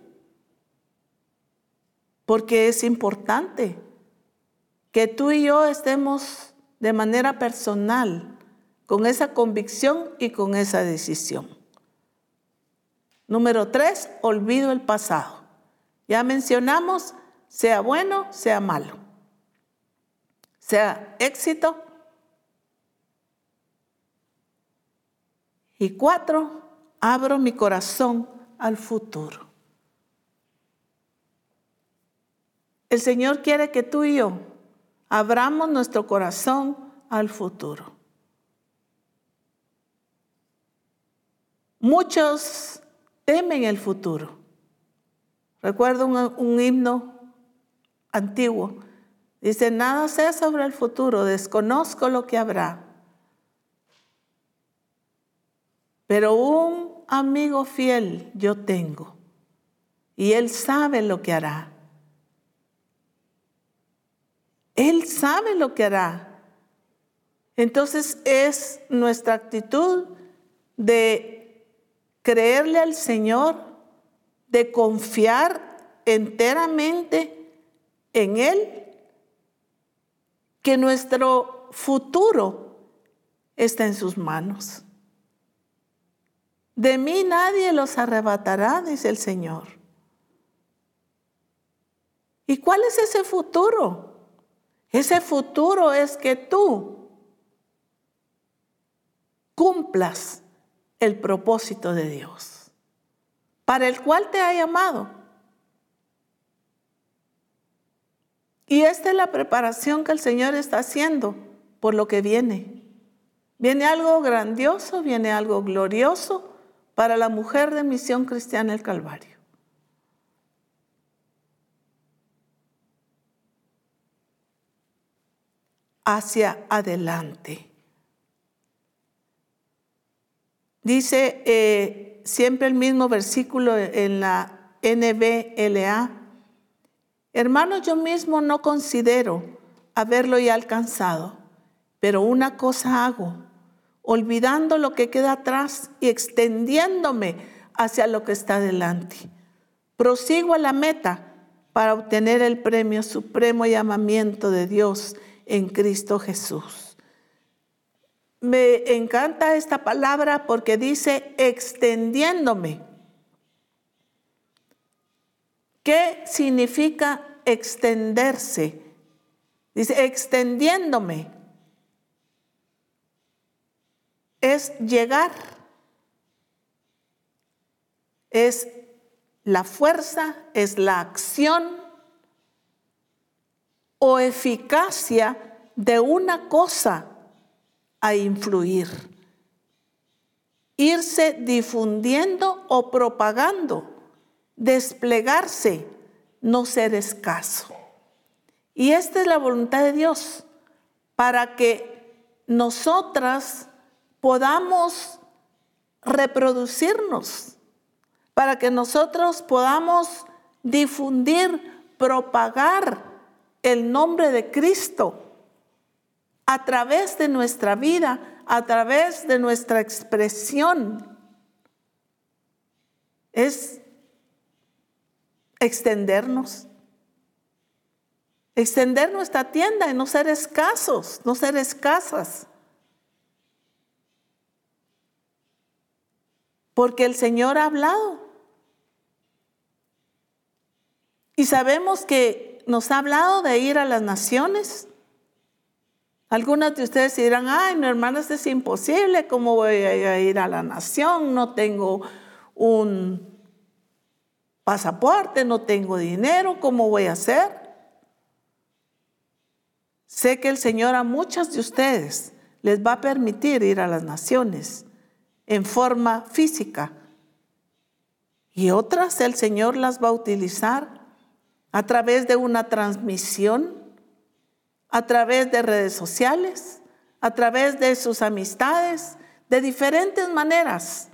Porque es importante que tú y yo estemos de manera personal con esa convicción y con esa decisión. Número tres, olvido el pasado. Ya mencionamos, sea bueno, sea malo. Sea éxito. Y cuatro, abro mi corazón al futuro. El Señor quiere que tú y yo abramos nuestro corazón al futuro. Muchos temen el futuro. Recuerdo un, himno antiguo. Dice, nada sé sobre el futuro, desconozco lo que habrá. Pero un amigo fiel yo tengo y él sabe lo que hará. Él sabe lo que hará. Entonces es nuestra actitud de creerle al Señor, de confiar enteramente en Él, que nuestro futuro está en sus manos. De mí nadie los arrebatará, dice el Señor. ¿Y cuál es ese futuro? Ese futuro es que tú cumplas el propósito de Dios, para el cual te ha llamado. Y esta es la preparación que el Señor está haciendo por lo que viene. Viene algo grandioso, viene algo glorioso para la mujer de Misión Cristiana el Calvario. Hacia adelante. Dice eh, siempre el mismo versículo en la NBLA. Hermanos, yo mismo no considero haberlo ya alcanzado, pero una cosa hago, olvidando lo que queda atrás y extendiéndome hacia lo que está delante. Prosigo a la meta para obtener el premio supremo llamamiento de Dios en Cristo Jesús. Me encanta esta palabra porque dice extendiéndome. ¿Qué significa extenderse? Dice extendiéndome. Es llegar. Es la fuerza, es la acción o eficacia de una cosa a influir. Irse difundiendo o propagando, desplegarse, no ser escaso. Y esta es la voluntad de Dios, para que nosotras podamos reproducirnos, para que nosotros podamos difundir, propagar el nombre de Cristo a través de nuestra vida, a través de nuestra expresión. Es extendernos. Extender nuestra tienda y no ser escasos, no ser escasas. Porque el Señor ha hablado. Y sabemos que nos ha hablado de ir a las naciones. Algunas de ustedes dirán, ay, mi hermana, esto es imposible, ¿cómo voy a ir a la nación? No tengo un pasaporte, no tengo dinero, ¿cómo voy a hacer? Sé que el Señor a muchas de ustedes les va a permitir ir a las naciones en forma física y otras el Señor las va a utilizar a través de una transmisión a través de redes sociales, a través de sus amistades, de diferentes maneras.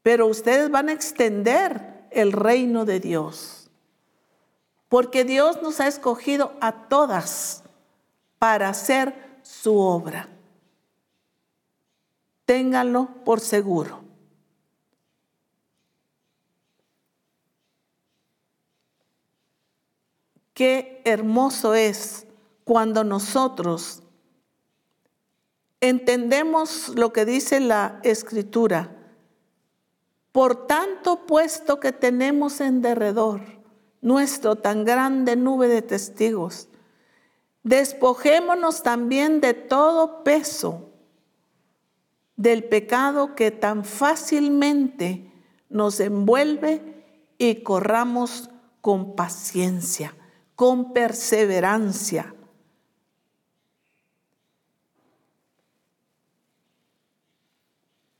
Pero ustedes van a extender el reino de Dios. Porque Dios nos ha escogido a todas para hacer su obra. Ténganlo por seguro. Qué hermoso es cuando nosotros entendemos lo que dice la escritura. Por tanto, puesto que tenemos en derredor nuestro tan grande nube de testigos, despojémonos también de todo peso del pecado que tan fácilmente nos envuelve y corramos con paciencia con perseverancia.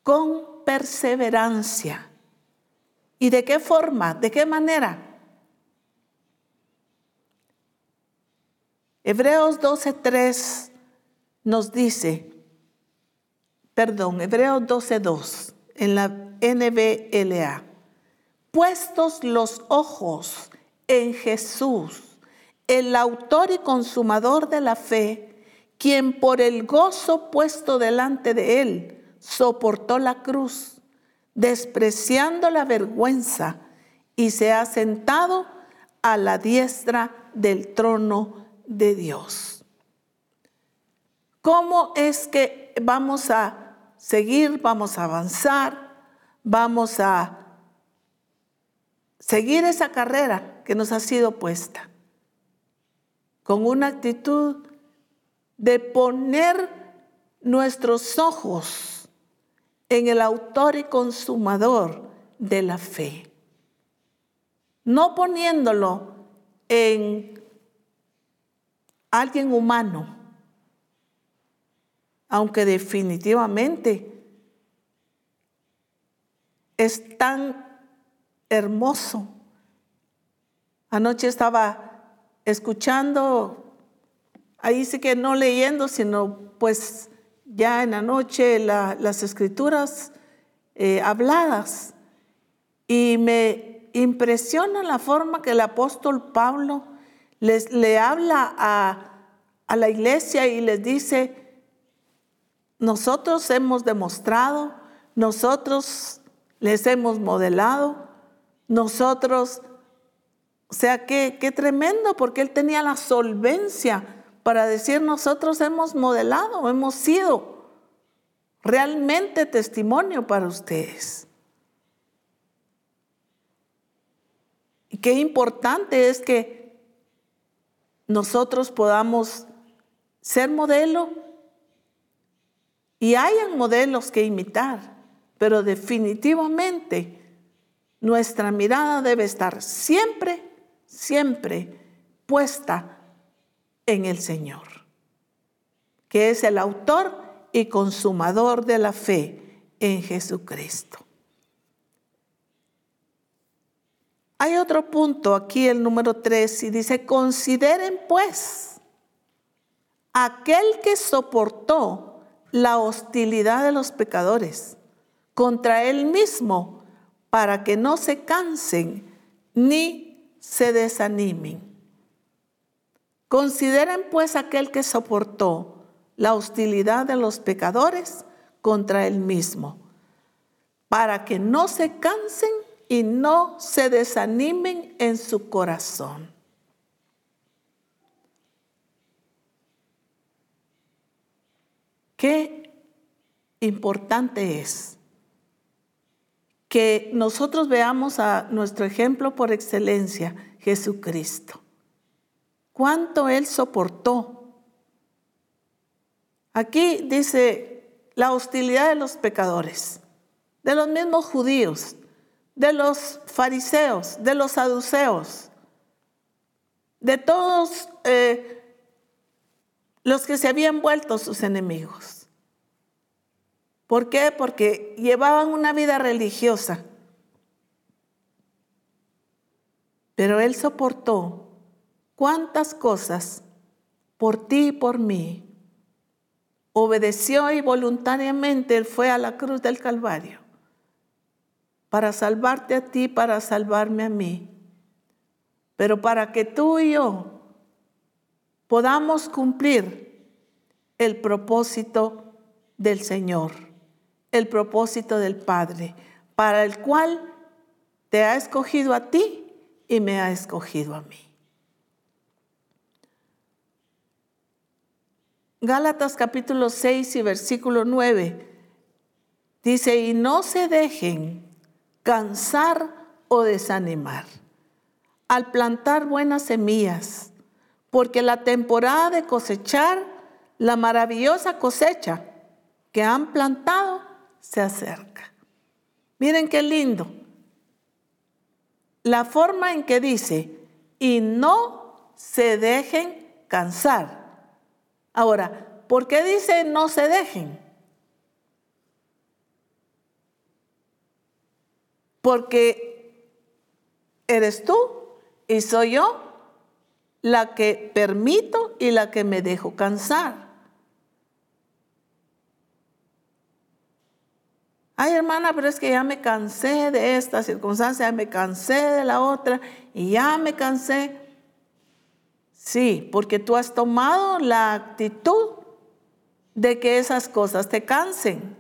Con perseverancia. ¿Y de qué forma? ¿De qué manera? Hebreos 12.3 nos dice, perdón, Hebreos 12.2 en la NBLA, puestos los ojos en Jesús el autor y consumador de la fe, quien por el gozo puesto delante de él soportó la cruz, despreciando la vergüenza, y se ha sentado a la diestra del trono de Dios. ¿Cómo es que vamos a seguir, vamos a avanzar, vamos a seguir esa carrera que nos ha sido puesta? Con una actitud de poner nuestros ojos en el autor y consumador de la fe. No poniéndolo en alguien humano, aunque definitivamente es tan hermoso. Anoche estaba escuchando, ahí sí que no leyendo, sino pues ya en la noche las escrituras eh, habladas. Y me impresiona la forma que el apóstol Pablo les, le habla a, a la iglesia y les dice, nosotros hemos demostrado, nosotros les hemos modelado, nosotros o sea, qué, qué tremendo, porque él tenía la solvencia para decir nosotros hemos modelado, hemos sido realmente testimonio para ustedes. Y qué importante es que nosotros podamos ser modelo y hayan modelos que imitar, pero definitivamente nuestra mirada debe estar siempre, siempre puesta en el Señor, que es el autor y consumador de la fe en Jesucristo. Hay otro punto aquí, el número 3, y dice, consideren pues aquel que soportó la hostilidad de los pecadores contra él mismo para que no se cansen ni se desanimen. Consideren pues aquel que soportó la hostilidad de los pecadores contra él mismo, para que no se cansen y no se desanimen en su corazón. Qué importante es que nosotros veamos a nuestro ejemplo por excelencia, Jesucristo cuánto Él soportó. Aquí dice la hostilidad de los pecadores, de los mismos judíos, de los fariseos, de los saduceos, de todos eh, los que se habían vuelto sus enemigos. ¿Por qué? Porque llevaban una vida religiosa. Pero Él soportó cuántas cosas por ti y por mí. Obedeció y voluntariamente Él fue a la cruz del Calvario para salvarte a ti, para salvarme a mí. Pero para que tú y yo podamos cumplir el propósito del Señor, el propósito del Padre, para el cual te ha escogido a ti y me ha escogido a mí. Gálatas capítulo 6 y versículo 9 dice, y no se dejen cansar o desanimar al plantar buenas semillas, porque la temporada de cosechar la maravillosa cosecha que han plantado se acerca. Miren qué lindo. La forma en que dice, y no se dejen cansar. Ahora, ¿por qué dice no se dejen? Porque eres tú y soy yo la que permito y la que me dejo cansar. Ay, hermana, pero es que ya me cansé de esta circunstancia, ya me cansé de la otra y ya me cansé. Sí, porque tú has tomado la actitud de que esas cosas te cansen.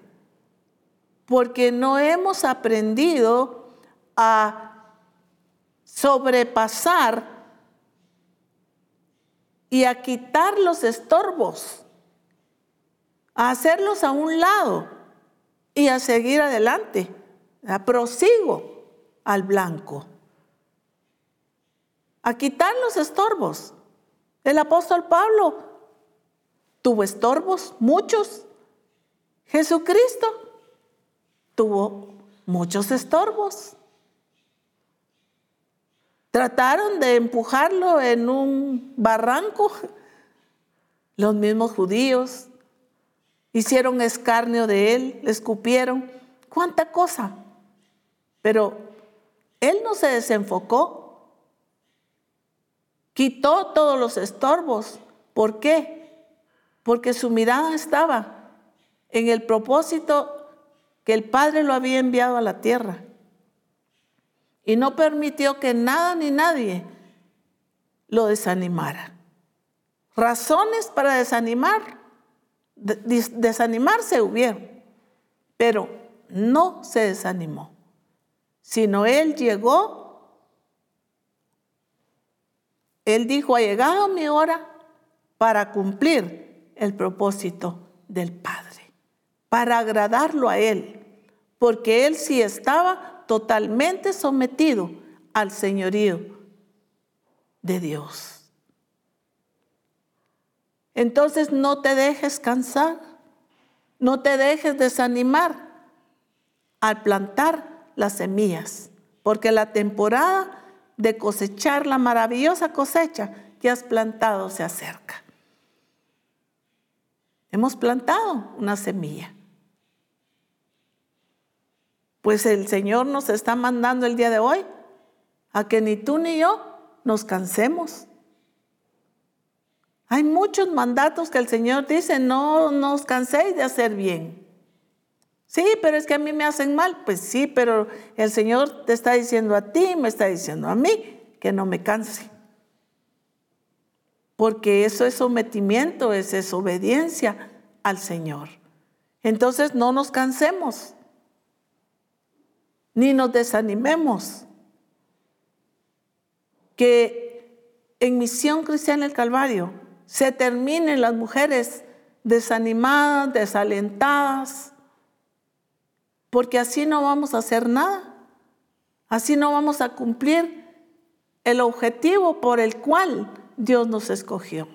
Porque no hemos aprendido a sobrepasar y a quitar los estorbos, a hacerlos a un lado y a seguir adelante. A prosigo al blanco. A quitar los estorbos. El apóstol Pablo tuvo estorbos, muchos. Jesucristo tuvo muchos estorbos. Trataron de empujarlo en un barranco. Los mismos judíos hicieron escarnio de él, le escupieron. ¿Cuánta cosa? Pero él no se desenfocó. Quitó todos los estorbos. ¿Por qué? Porque su mirada estaba en el propósito que el Padre lo había enviado a la tierra. Y no permitió que nada ni nadie lo desanimara. Razones para desanimar, desanimarse hubieron, pero no se desanimó, sino él llegó Él dijo, ha llegado mi hora para cumplir el propósito del Padre, para agradarlo a Él, porque Él sí estaba totalmente sometido al señorío de Dios. Entonces no te dejes cansar, no te dejes desanimar al plantar las semillas, porque la temporada de cosechar la maravillosa cosecha que has plantado se acerca. Hemos plantado una semilla. Pues el Señor nos está mandando el día de hoy a que ni tú ni yo nos cansemos. Hay muchos mandatos que el Señor dice, no nos canséis de hacer bien. Sí, pero es que a mí me hacen mal. Pues sí, pero el Señor te está diciendo a ti, me está diciendo a mí, que no me canse. Porque eso es sometimiento, es obediencia al Señor. Entonces no nos cansemos, ni nos desanimemos. Que en Misión Cristiana el Calvario se terminen las mujeres desanimadas, desalentadas, porque así no vamos a hacer nada. Así no vamos a cumplir el objetivo por el cual Dios nos escogió,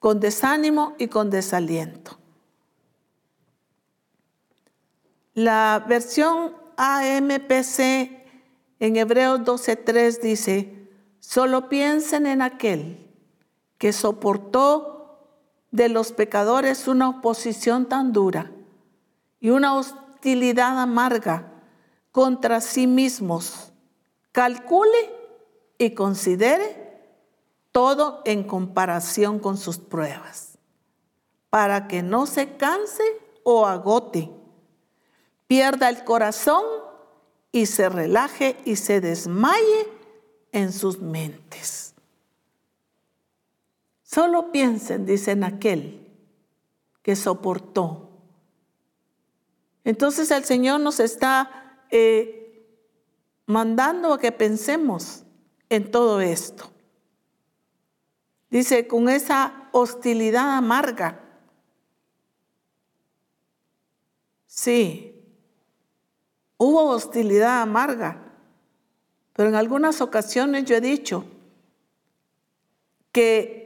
con desánimo y con desaliento. La versión AMPC en Hebreos 12.3 dice, solo piensen en aquel que soportó de los pecadores una oposición tan dura y una hostilidad amarga contra sí mismos. Calcule y considere todo en comparación con sus pruebas, para que no se canse o agote, pierda el corazón y se relaje y se desmaye en sus mentes. Solo piensen, dicen aquel que soportó entonces el Señor nos está eh, mandando a que pensemos en todo esto. Dice, con esa hostilidad amarga. Sí, hubo hostilidad amarga, pero en algunas ocasiones yo he dicho que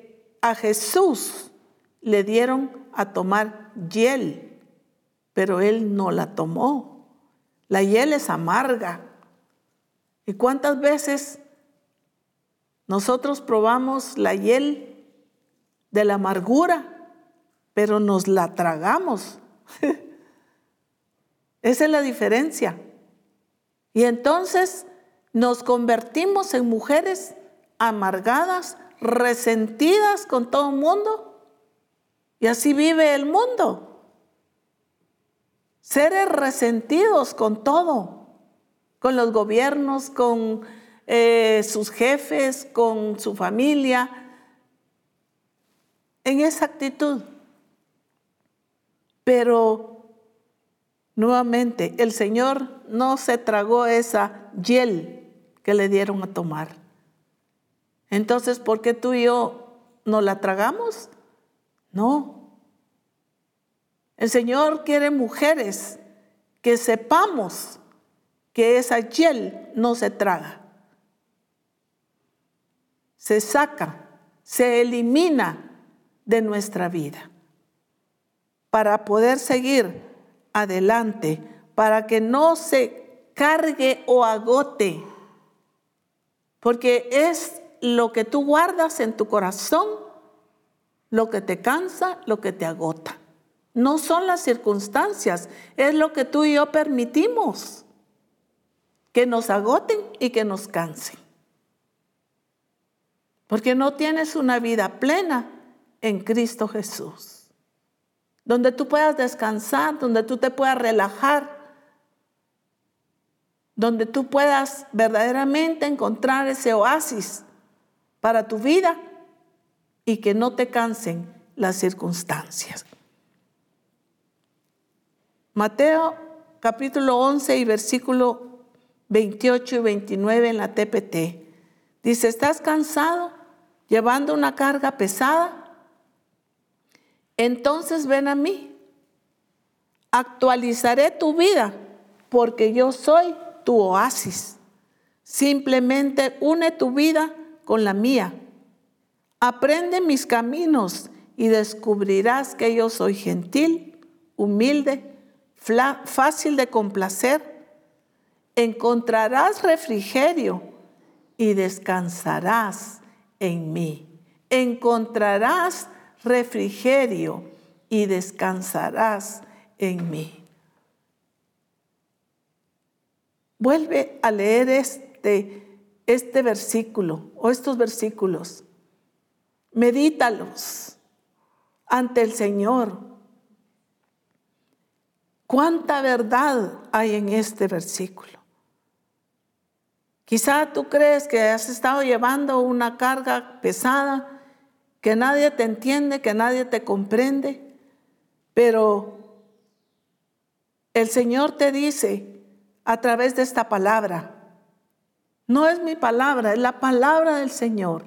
a Jesús le dieron a tomar hiel pero él no la tomó. La hiel es amarga. ¿Y cuántas veces nosotros probamos la hiel de la amargura, pero nos la tragamos? Esa es la diferencia. Y entonces nos convertimos en mujeres amargadas, resentidas con todo el mundo. Y así vive el mundo seres resentidos con todo, con los gobiernos, con eh, sus jefes, con su familia, en esa actitud. Pero nuevamente, el Señor no se tragó esa hiel que le dieron a tomar. Entonces, ¿por qué tú y yo no la tragamos? No, el Señor quiere mujeres que sepamos que esa hiel no se traga. Se saca, se elimina de nuestra vida para poder seguir adelante, para que no se cargue o agote, porque es lo que tú guardas en tu corazón, lo que te cansa, lo que te agota. No son las circunstancias, es lo que tú y yo permitimos que nos agoten y que nos cansen. Porque no tienes una vida plena en Cristo Jesús, donde tú puedas descansar, donde tú te puedas relajar, donde tú puedas verdaderamente encontrar ese oasis para tu vida y que no te cansen las circunstancias. Mateo capítulo 11 y versículo 28 y 29 en la TPT. Dice, ¿estás cansado llevando una carga pesada? Entonces ven a mí. Actualizaré tu vida porque yo soy tu oasis. Simplemente une tu vida con la mía. Aprende mis caminos y descubrirás que yo soy gentil, humilde, fácil de complacer. Encontrarás refrigerio y descansarás en mí. Encontrarás refrigerio y descansarás en mí. Vuelve a leer este, este versículo o estos versículos. Medítalos ante el Señor. ¿Cuánta verdad hay en este versículo? Quizá tú crees que has estado llevando una carga pesada, que nadie te entiende, que nadie te comprende, pero el Señor te dice a través de esta palabra, no es mi palabra, es la palabra del Señor.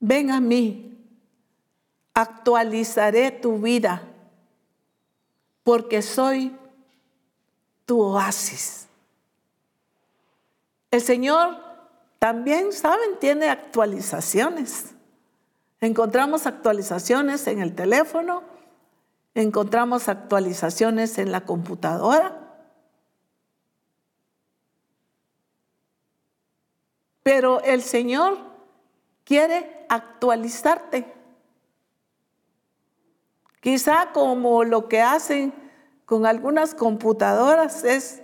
Ven a mí, actualizaré tu vida, porque soy tu oasis. El Señor también, ¿saben? Tiene actualizaciones. Encontramos actualizaciones en el teléfono, encontramos actualizaciones en la computadora. Pero el Señor quiere actualizarte. Quizá como lo que hacen con algunas computadoras es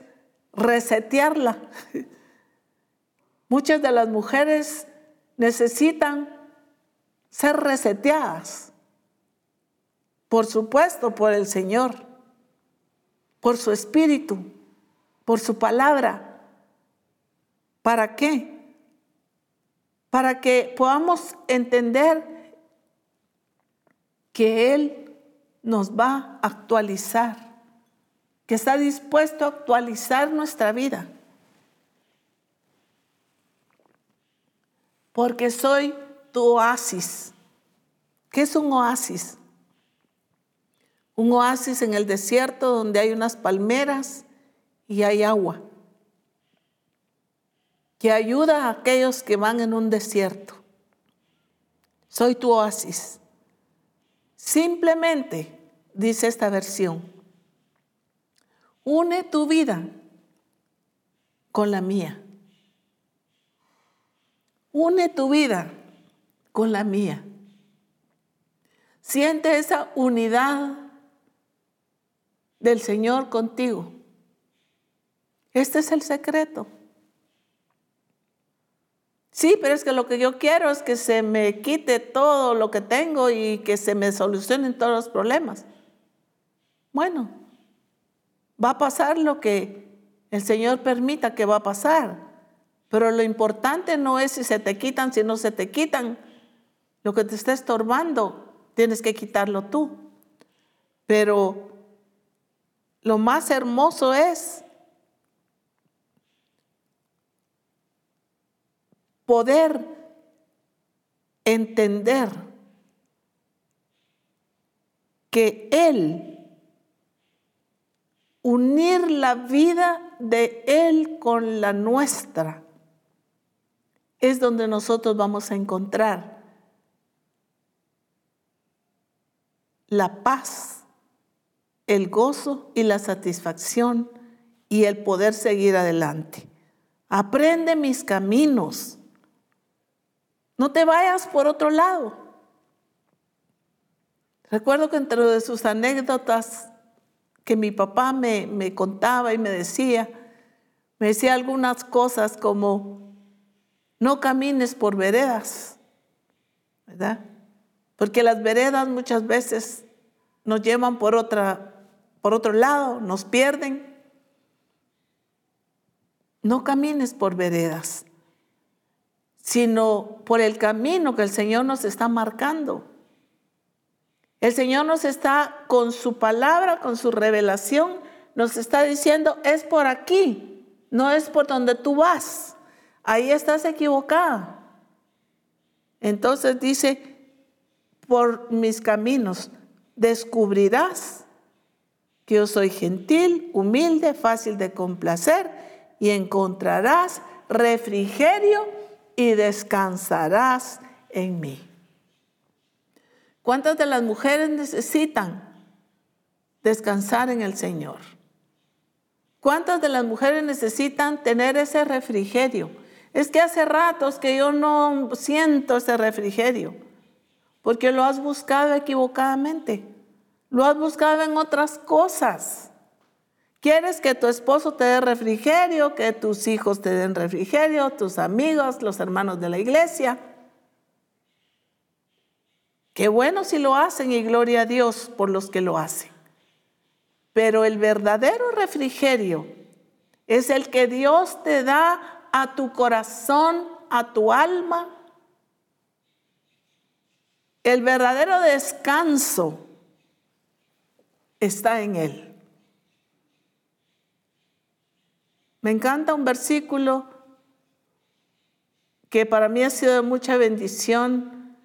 resetearla. Muchas de las mujeres necesitan ser reseteadas, por supuesto, por el Señor, por su espíritu, por su palabra. ¿Para qué? Para que podamos entender que Él nos va a actualizar, que está dispuesto a actualizar nuestra vida. porque soy tu oasis. ¿Qué es un oasis? Un oasis en el desierto donde hay unas palmeras y hay agua, que ayuda a aquellos que van en un desierto. Soy tu oasis. Simplemente, dice esta versión, une tu vida con la mía. Une tu vida con la mía. Siente esa unidad del Señor contigo. Este es el secreto. Sí, pero es que lo que yo quiero es que se me quite todo lo que tengo y que se me solucionen todos los problemas. Bueno, va a pasar lo que el Señor permita que va a pasar. Pero lo importante no es si se te quitan, si no se te quitan. Lo que te está estorbando, tienes que quitarlo tú. Pero lo más hermoso es poder entender que Él, unir la vida de Él con la nuestra, es donde nosotros vamos a encontrar la paz, el gozo y la satisfacción y el poder seguir adelante. Aprende mis caminos. No te vayas por otro lado. Recuerdo que entre de sus anécdotas que mi papá me, me contaba y me decía, me decía algunas cosas como, no camines por veredas, ¿verdad? Porque las veredas muchas veces nos llevan por, otra, por otro lado, nos pierden. No camines por veredas, sino por el camino que el Señor nos está marcando. El Señor nos está con su palabra, con su revelación, nos está diciendo, es por aquí, no es por donde tú vas ahí estás equivocada. Entonces dice, por mis caminos descubrirás que yo soy gentil, humilde, fácil de complacer y encontrarás refrigerio y descansarás en mí. ¿Cuántas de las mujeres necesitan descansar en el Señor? ¿Cuántas de las mujeres necesitan tener ese refrigerio? Es que hace ratos que yo no siento ese refrigerio, porque lo has buscado equivocadamente, lo has buscado en otras cosas. Quieres que tu esposo te dé refrigerio, que tus hijos te den refrigerio, tus amigos, los hermanos de la iglesia. Qué bueno si lo hacen y gloria a Dios por los que lo hacen. Pero el verdadero refrigerio es el que Dios te da a tu corazón, a tu alma. El verdadero descanso está en Él. Me encanta un versículo que para mí ha sido de mucha bendición.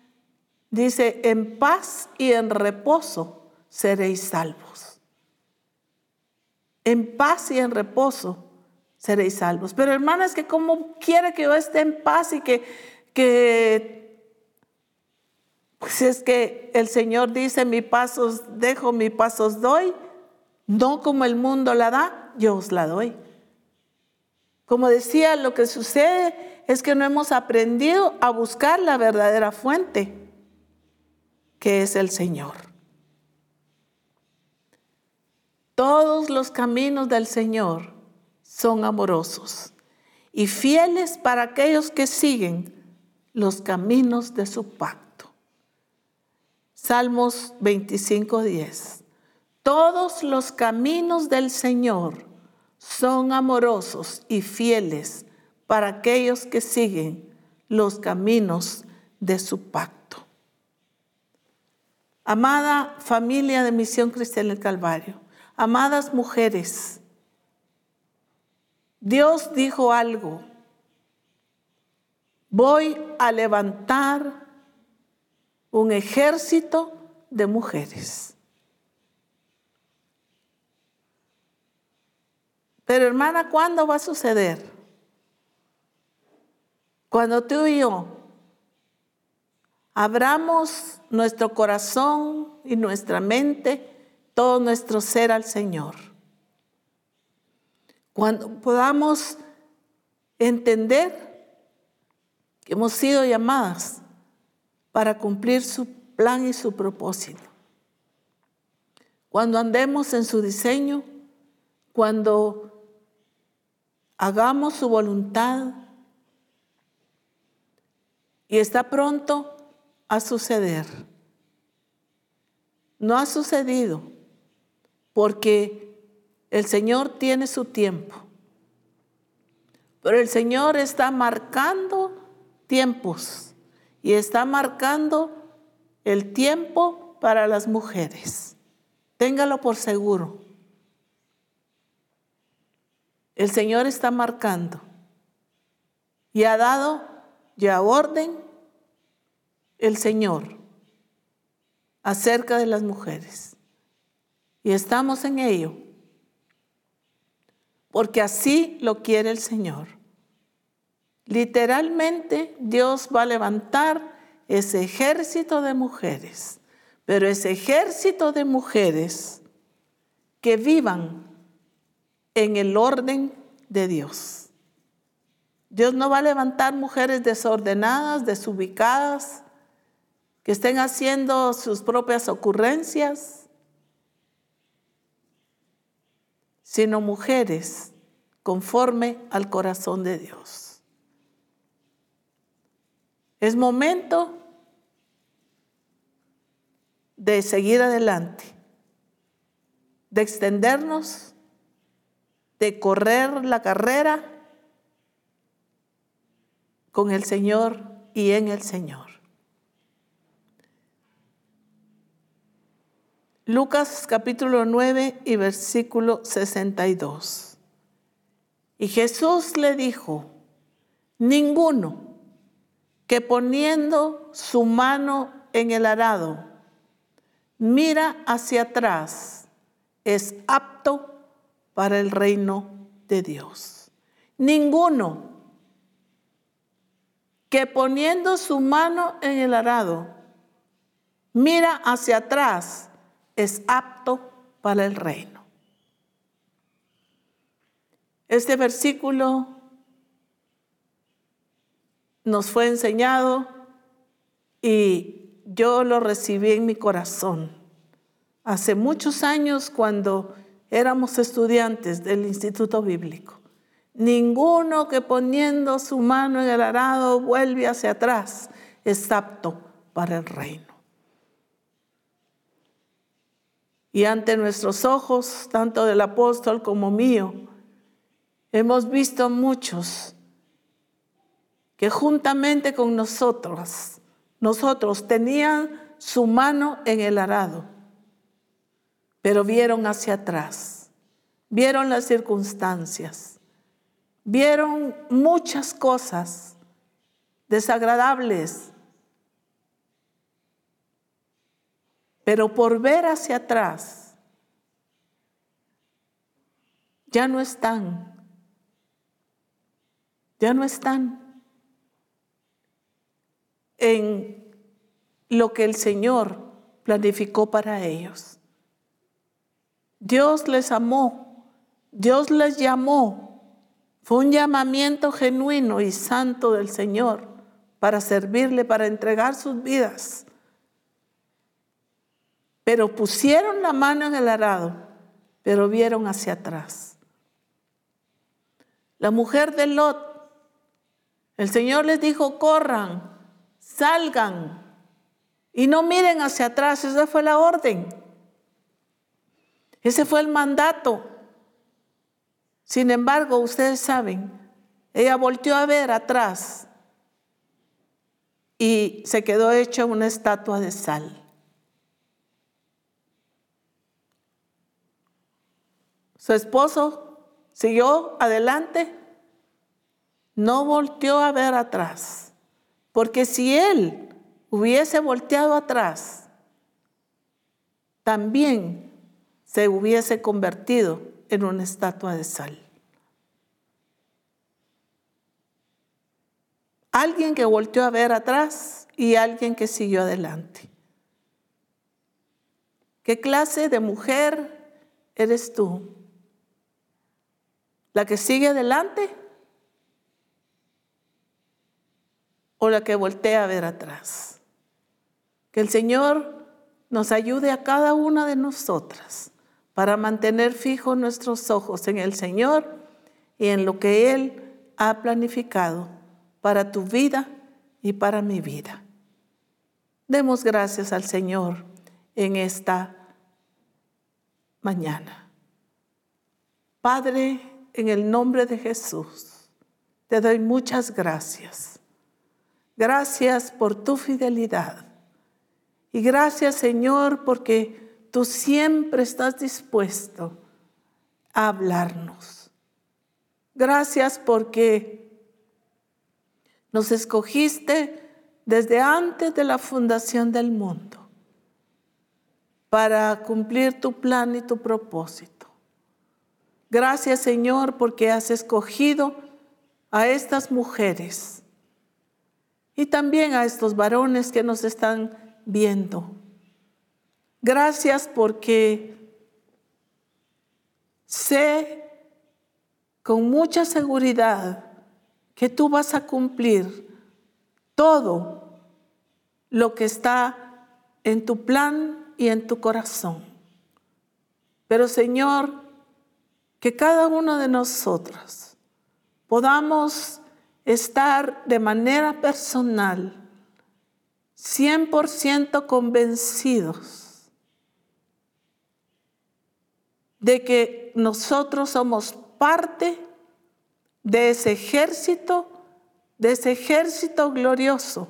Dice, en paz y en reposo seréis salvos en paz y en reposo seréis salvos. Pero hermana, es que cómo quiere que yo esté en paz y que, que pues es que el Señor dice, mi pasos dejo, mi pasos doy, no como el mundo la da, yo os la doy. Como decía, lo que sucede es que no hemos aprendido a buscar la verdadera fuente, que es el Señor. Todos los caminos del Señor son amorosos y fieles para aquellos que siguen los caminos de su pacto. Salmos 25:10. Todos los caminos del Señor son amorosos y fieles para aquellos que siguen los caminos de su pacto. Amada familia de Misión Cristiana del Calvario, Amadas mujeres, Dios dijo algo. Voy a levantar un ejército de mujeres. Pero hermana, ¿cuándo va a suceder? Cuando tú y yo abramos nuestro corazón y nuestra mente todo nuestro ser al Señor. Cuando podamos entender que hemos sido llamadas para cumplir su plan y su propósito. Cuando andemos en su diseño, cuando hagamos su voluntad y está pronto a suceder. No ha sucedido porque el Señor tiene su tiempo. Pero el Señor está marcando tiempos y está marcando el tiempo para las mujeres. Téngalo por seguro. El Señor está marcando y ha dado ya orden el Señor acerca de las mujeres. Y estamos en ello. Porque así lo quiere el Señor. Literalmente Dios va a levantar ese ejército de mujeres, pero ese ejército de mujeres que vivan en el orden de Dios. Dios no va a levantar mujeres desordenadas, desubicadas, que estén haciendo sus propias ocurrencias, sino mujeres conforme al corazón de Dios. Es momento de seguir adelante, de extendernos, de correr la carrera con el Señor y en el Señor. Lucas capítulo 9 y versículo 62. Y Jesús le dijo, ninguno que poniendo su mano en el arado mira hacia atrás es apto para el reino de Dios. Ninguno que poniendo su mano en el arado mira hacia atrás es apto para el reino. Este versículo nos fue enseñado y yo lo recibí en mi corazón. Hace muchos años cuando éramos estudiantes del Instituto Bíblico. Ninguno que poniendo su mano en el arado vuelve hacia atrás es apto para el reino. Y ante nuestros ojos, tanto del apóstol como mío, hemos visto muchos que juntamente con nosotros, nosotros tenían su mano en el arado, pero vieron hacia atrás, vieron las circunstancias, vieron muchas cosas desagradables, pero por ver hacia atrás, ya no están, ya no están en lo que el Señor planificó para ellos. Dios les amó, Dios les llamó. Fue un llamamiento genuino y santo del Señor para servirle, para entregar sus vidas. Pero pusieron la mano en el arado, pero vieron hacia atrás. La mujer de Lot, el Señor les dijo, corran, salgan y no miren hacia atrás. Esa fue la orden. Ese fue el mandato. Sin embargo, ustedes saben, ella volteó a ver atrás y se quedó hecha una estatua de sal. Su esposo siguió adelante, no volteó a ver atrás, porque si él hubiese volteado atrás, también se hubiese convertido en una estatua de sal. Alguien que volteó a ver atrás y alguien que siguió adelante. ¿Qué clase de mujer eres tú? ¿La que sigue adelante? ¿O la que voltea a ver atrás? Que el Señor nos ayude a cada una de nosotras para mantener fijos nuestros ojos en el Señor y en lo que Él ha planificado para tu vida y para mi vida. Demos gracias al Señor en esta mañana. Padre, en el nombre de Jesús, te doy muchas gracias. Gracias por tu fidelidad. Y gracias, Señor, porque tú siempre estás dispuesto a hablarnos. Gracias porque nos escogiste desde antes de la fundación del mundo para cumplir tu plan y tu propósito. Gracias Señor porque has escogido a estas mujeres y también a estos varones que nos están viendo Gracias porque sé con mucha seguridad que tú vas a cumplir todo lo que está en tu plan y en tu corazón. Pero Señor, que cada uno de nosotros podamos estar de manera personal 100% convencidos de que nosotros somos parte de ese ejército, de ese ejército glorioso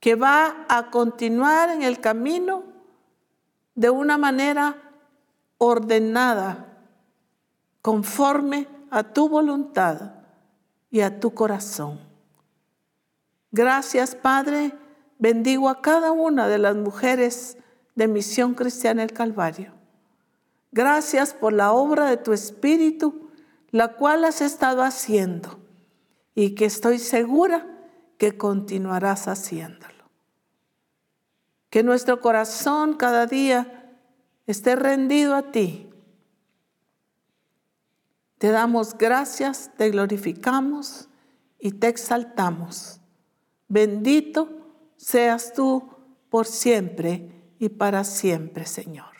que va a continuar en el camino de una manera ordenada, conforme a tu voluntad y a tu corazón. Gracias, Padre. Bendigo a cada una de las mujeres de Misión Cristiana el Calvario Gracias por la obra de tu Espíritu, la cual has estado haciendo y que estoy segura que continuarás haciéndolo. Que nuestro corazón cada día esté rendido a ti. Te damos gracias, te glorificamos y te exaltamos. Bendito seas tú por siempre y para siempre, Señor.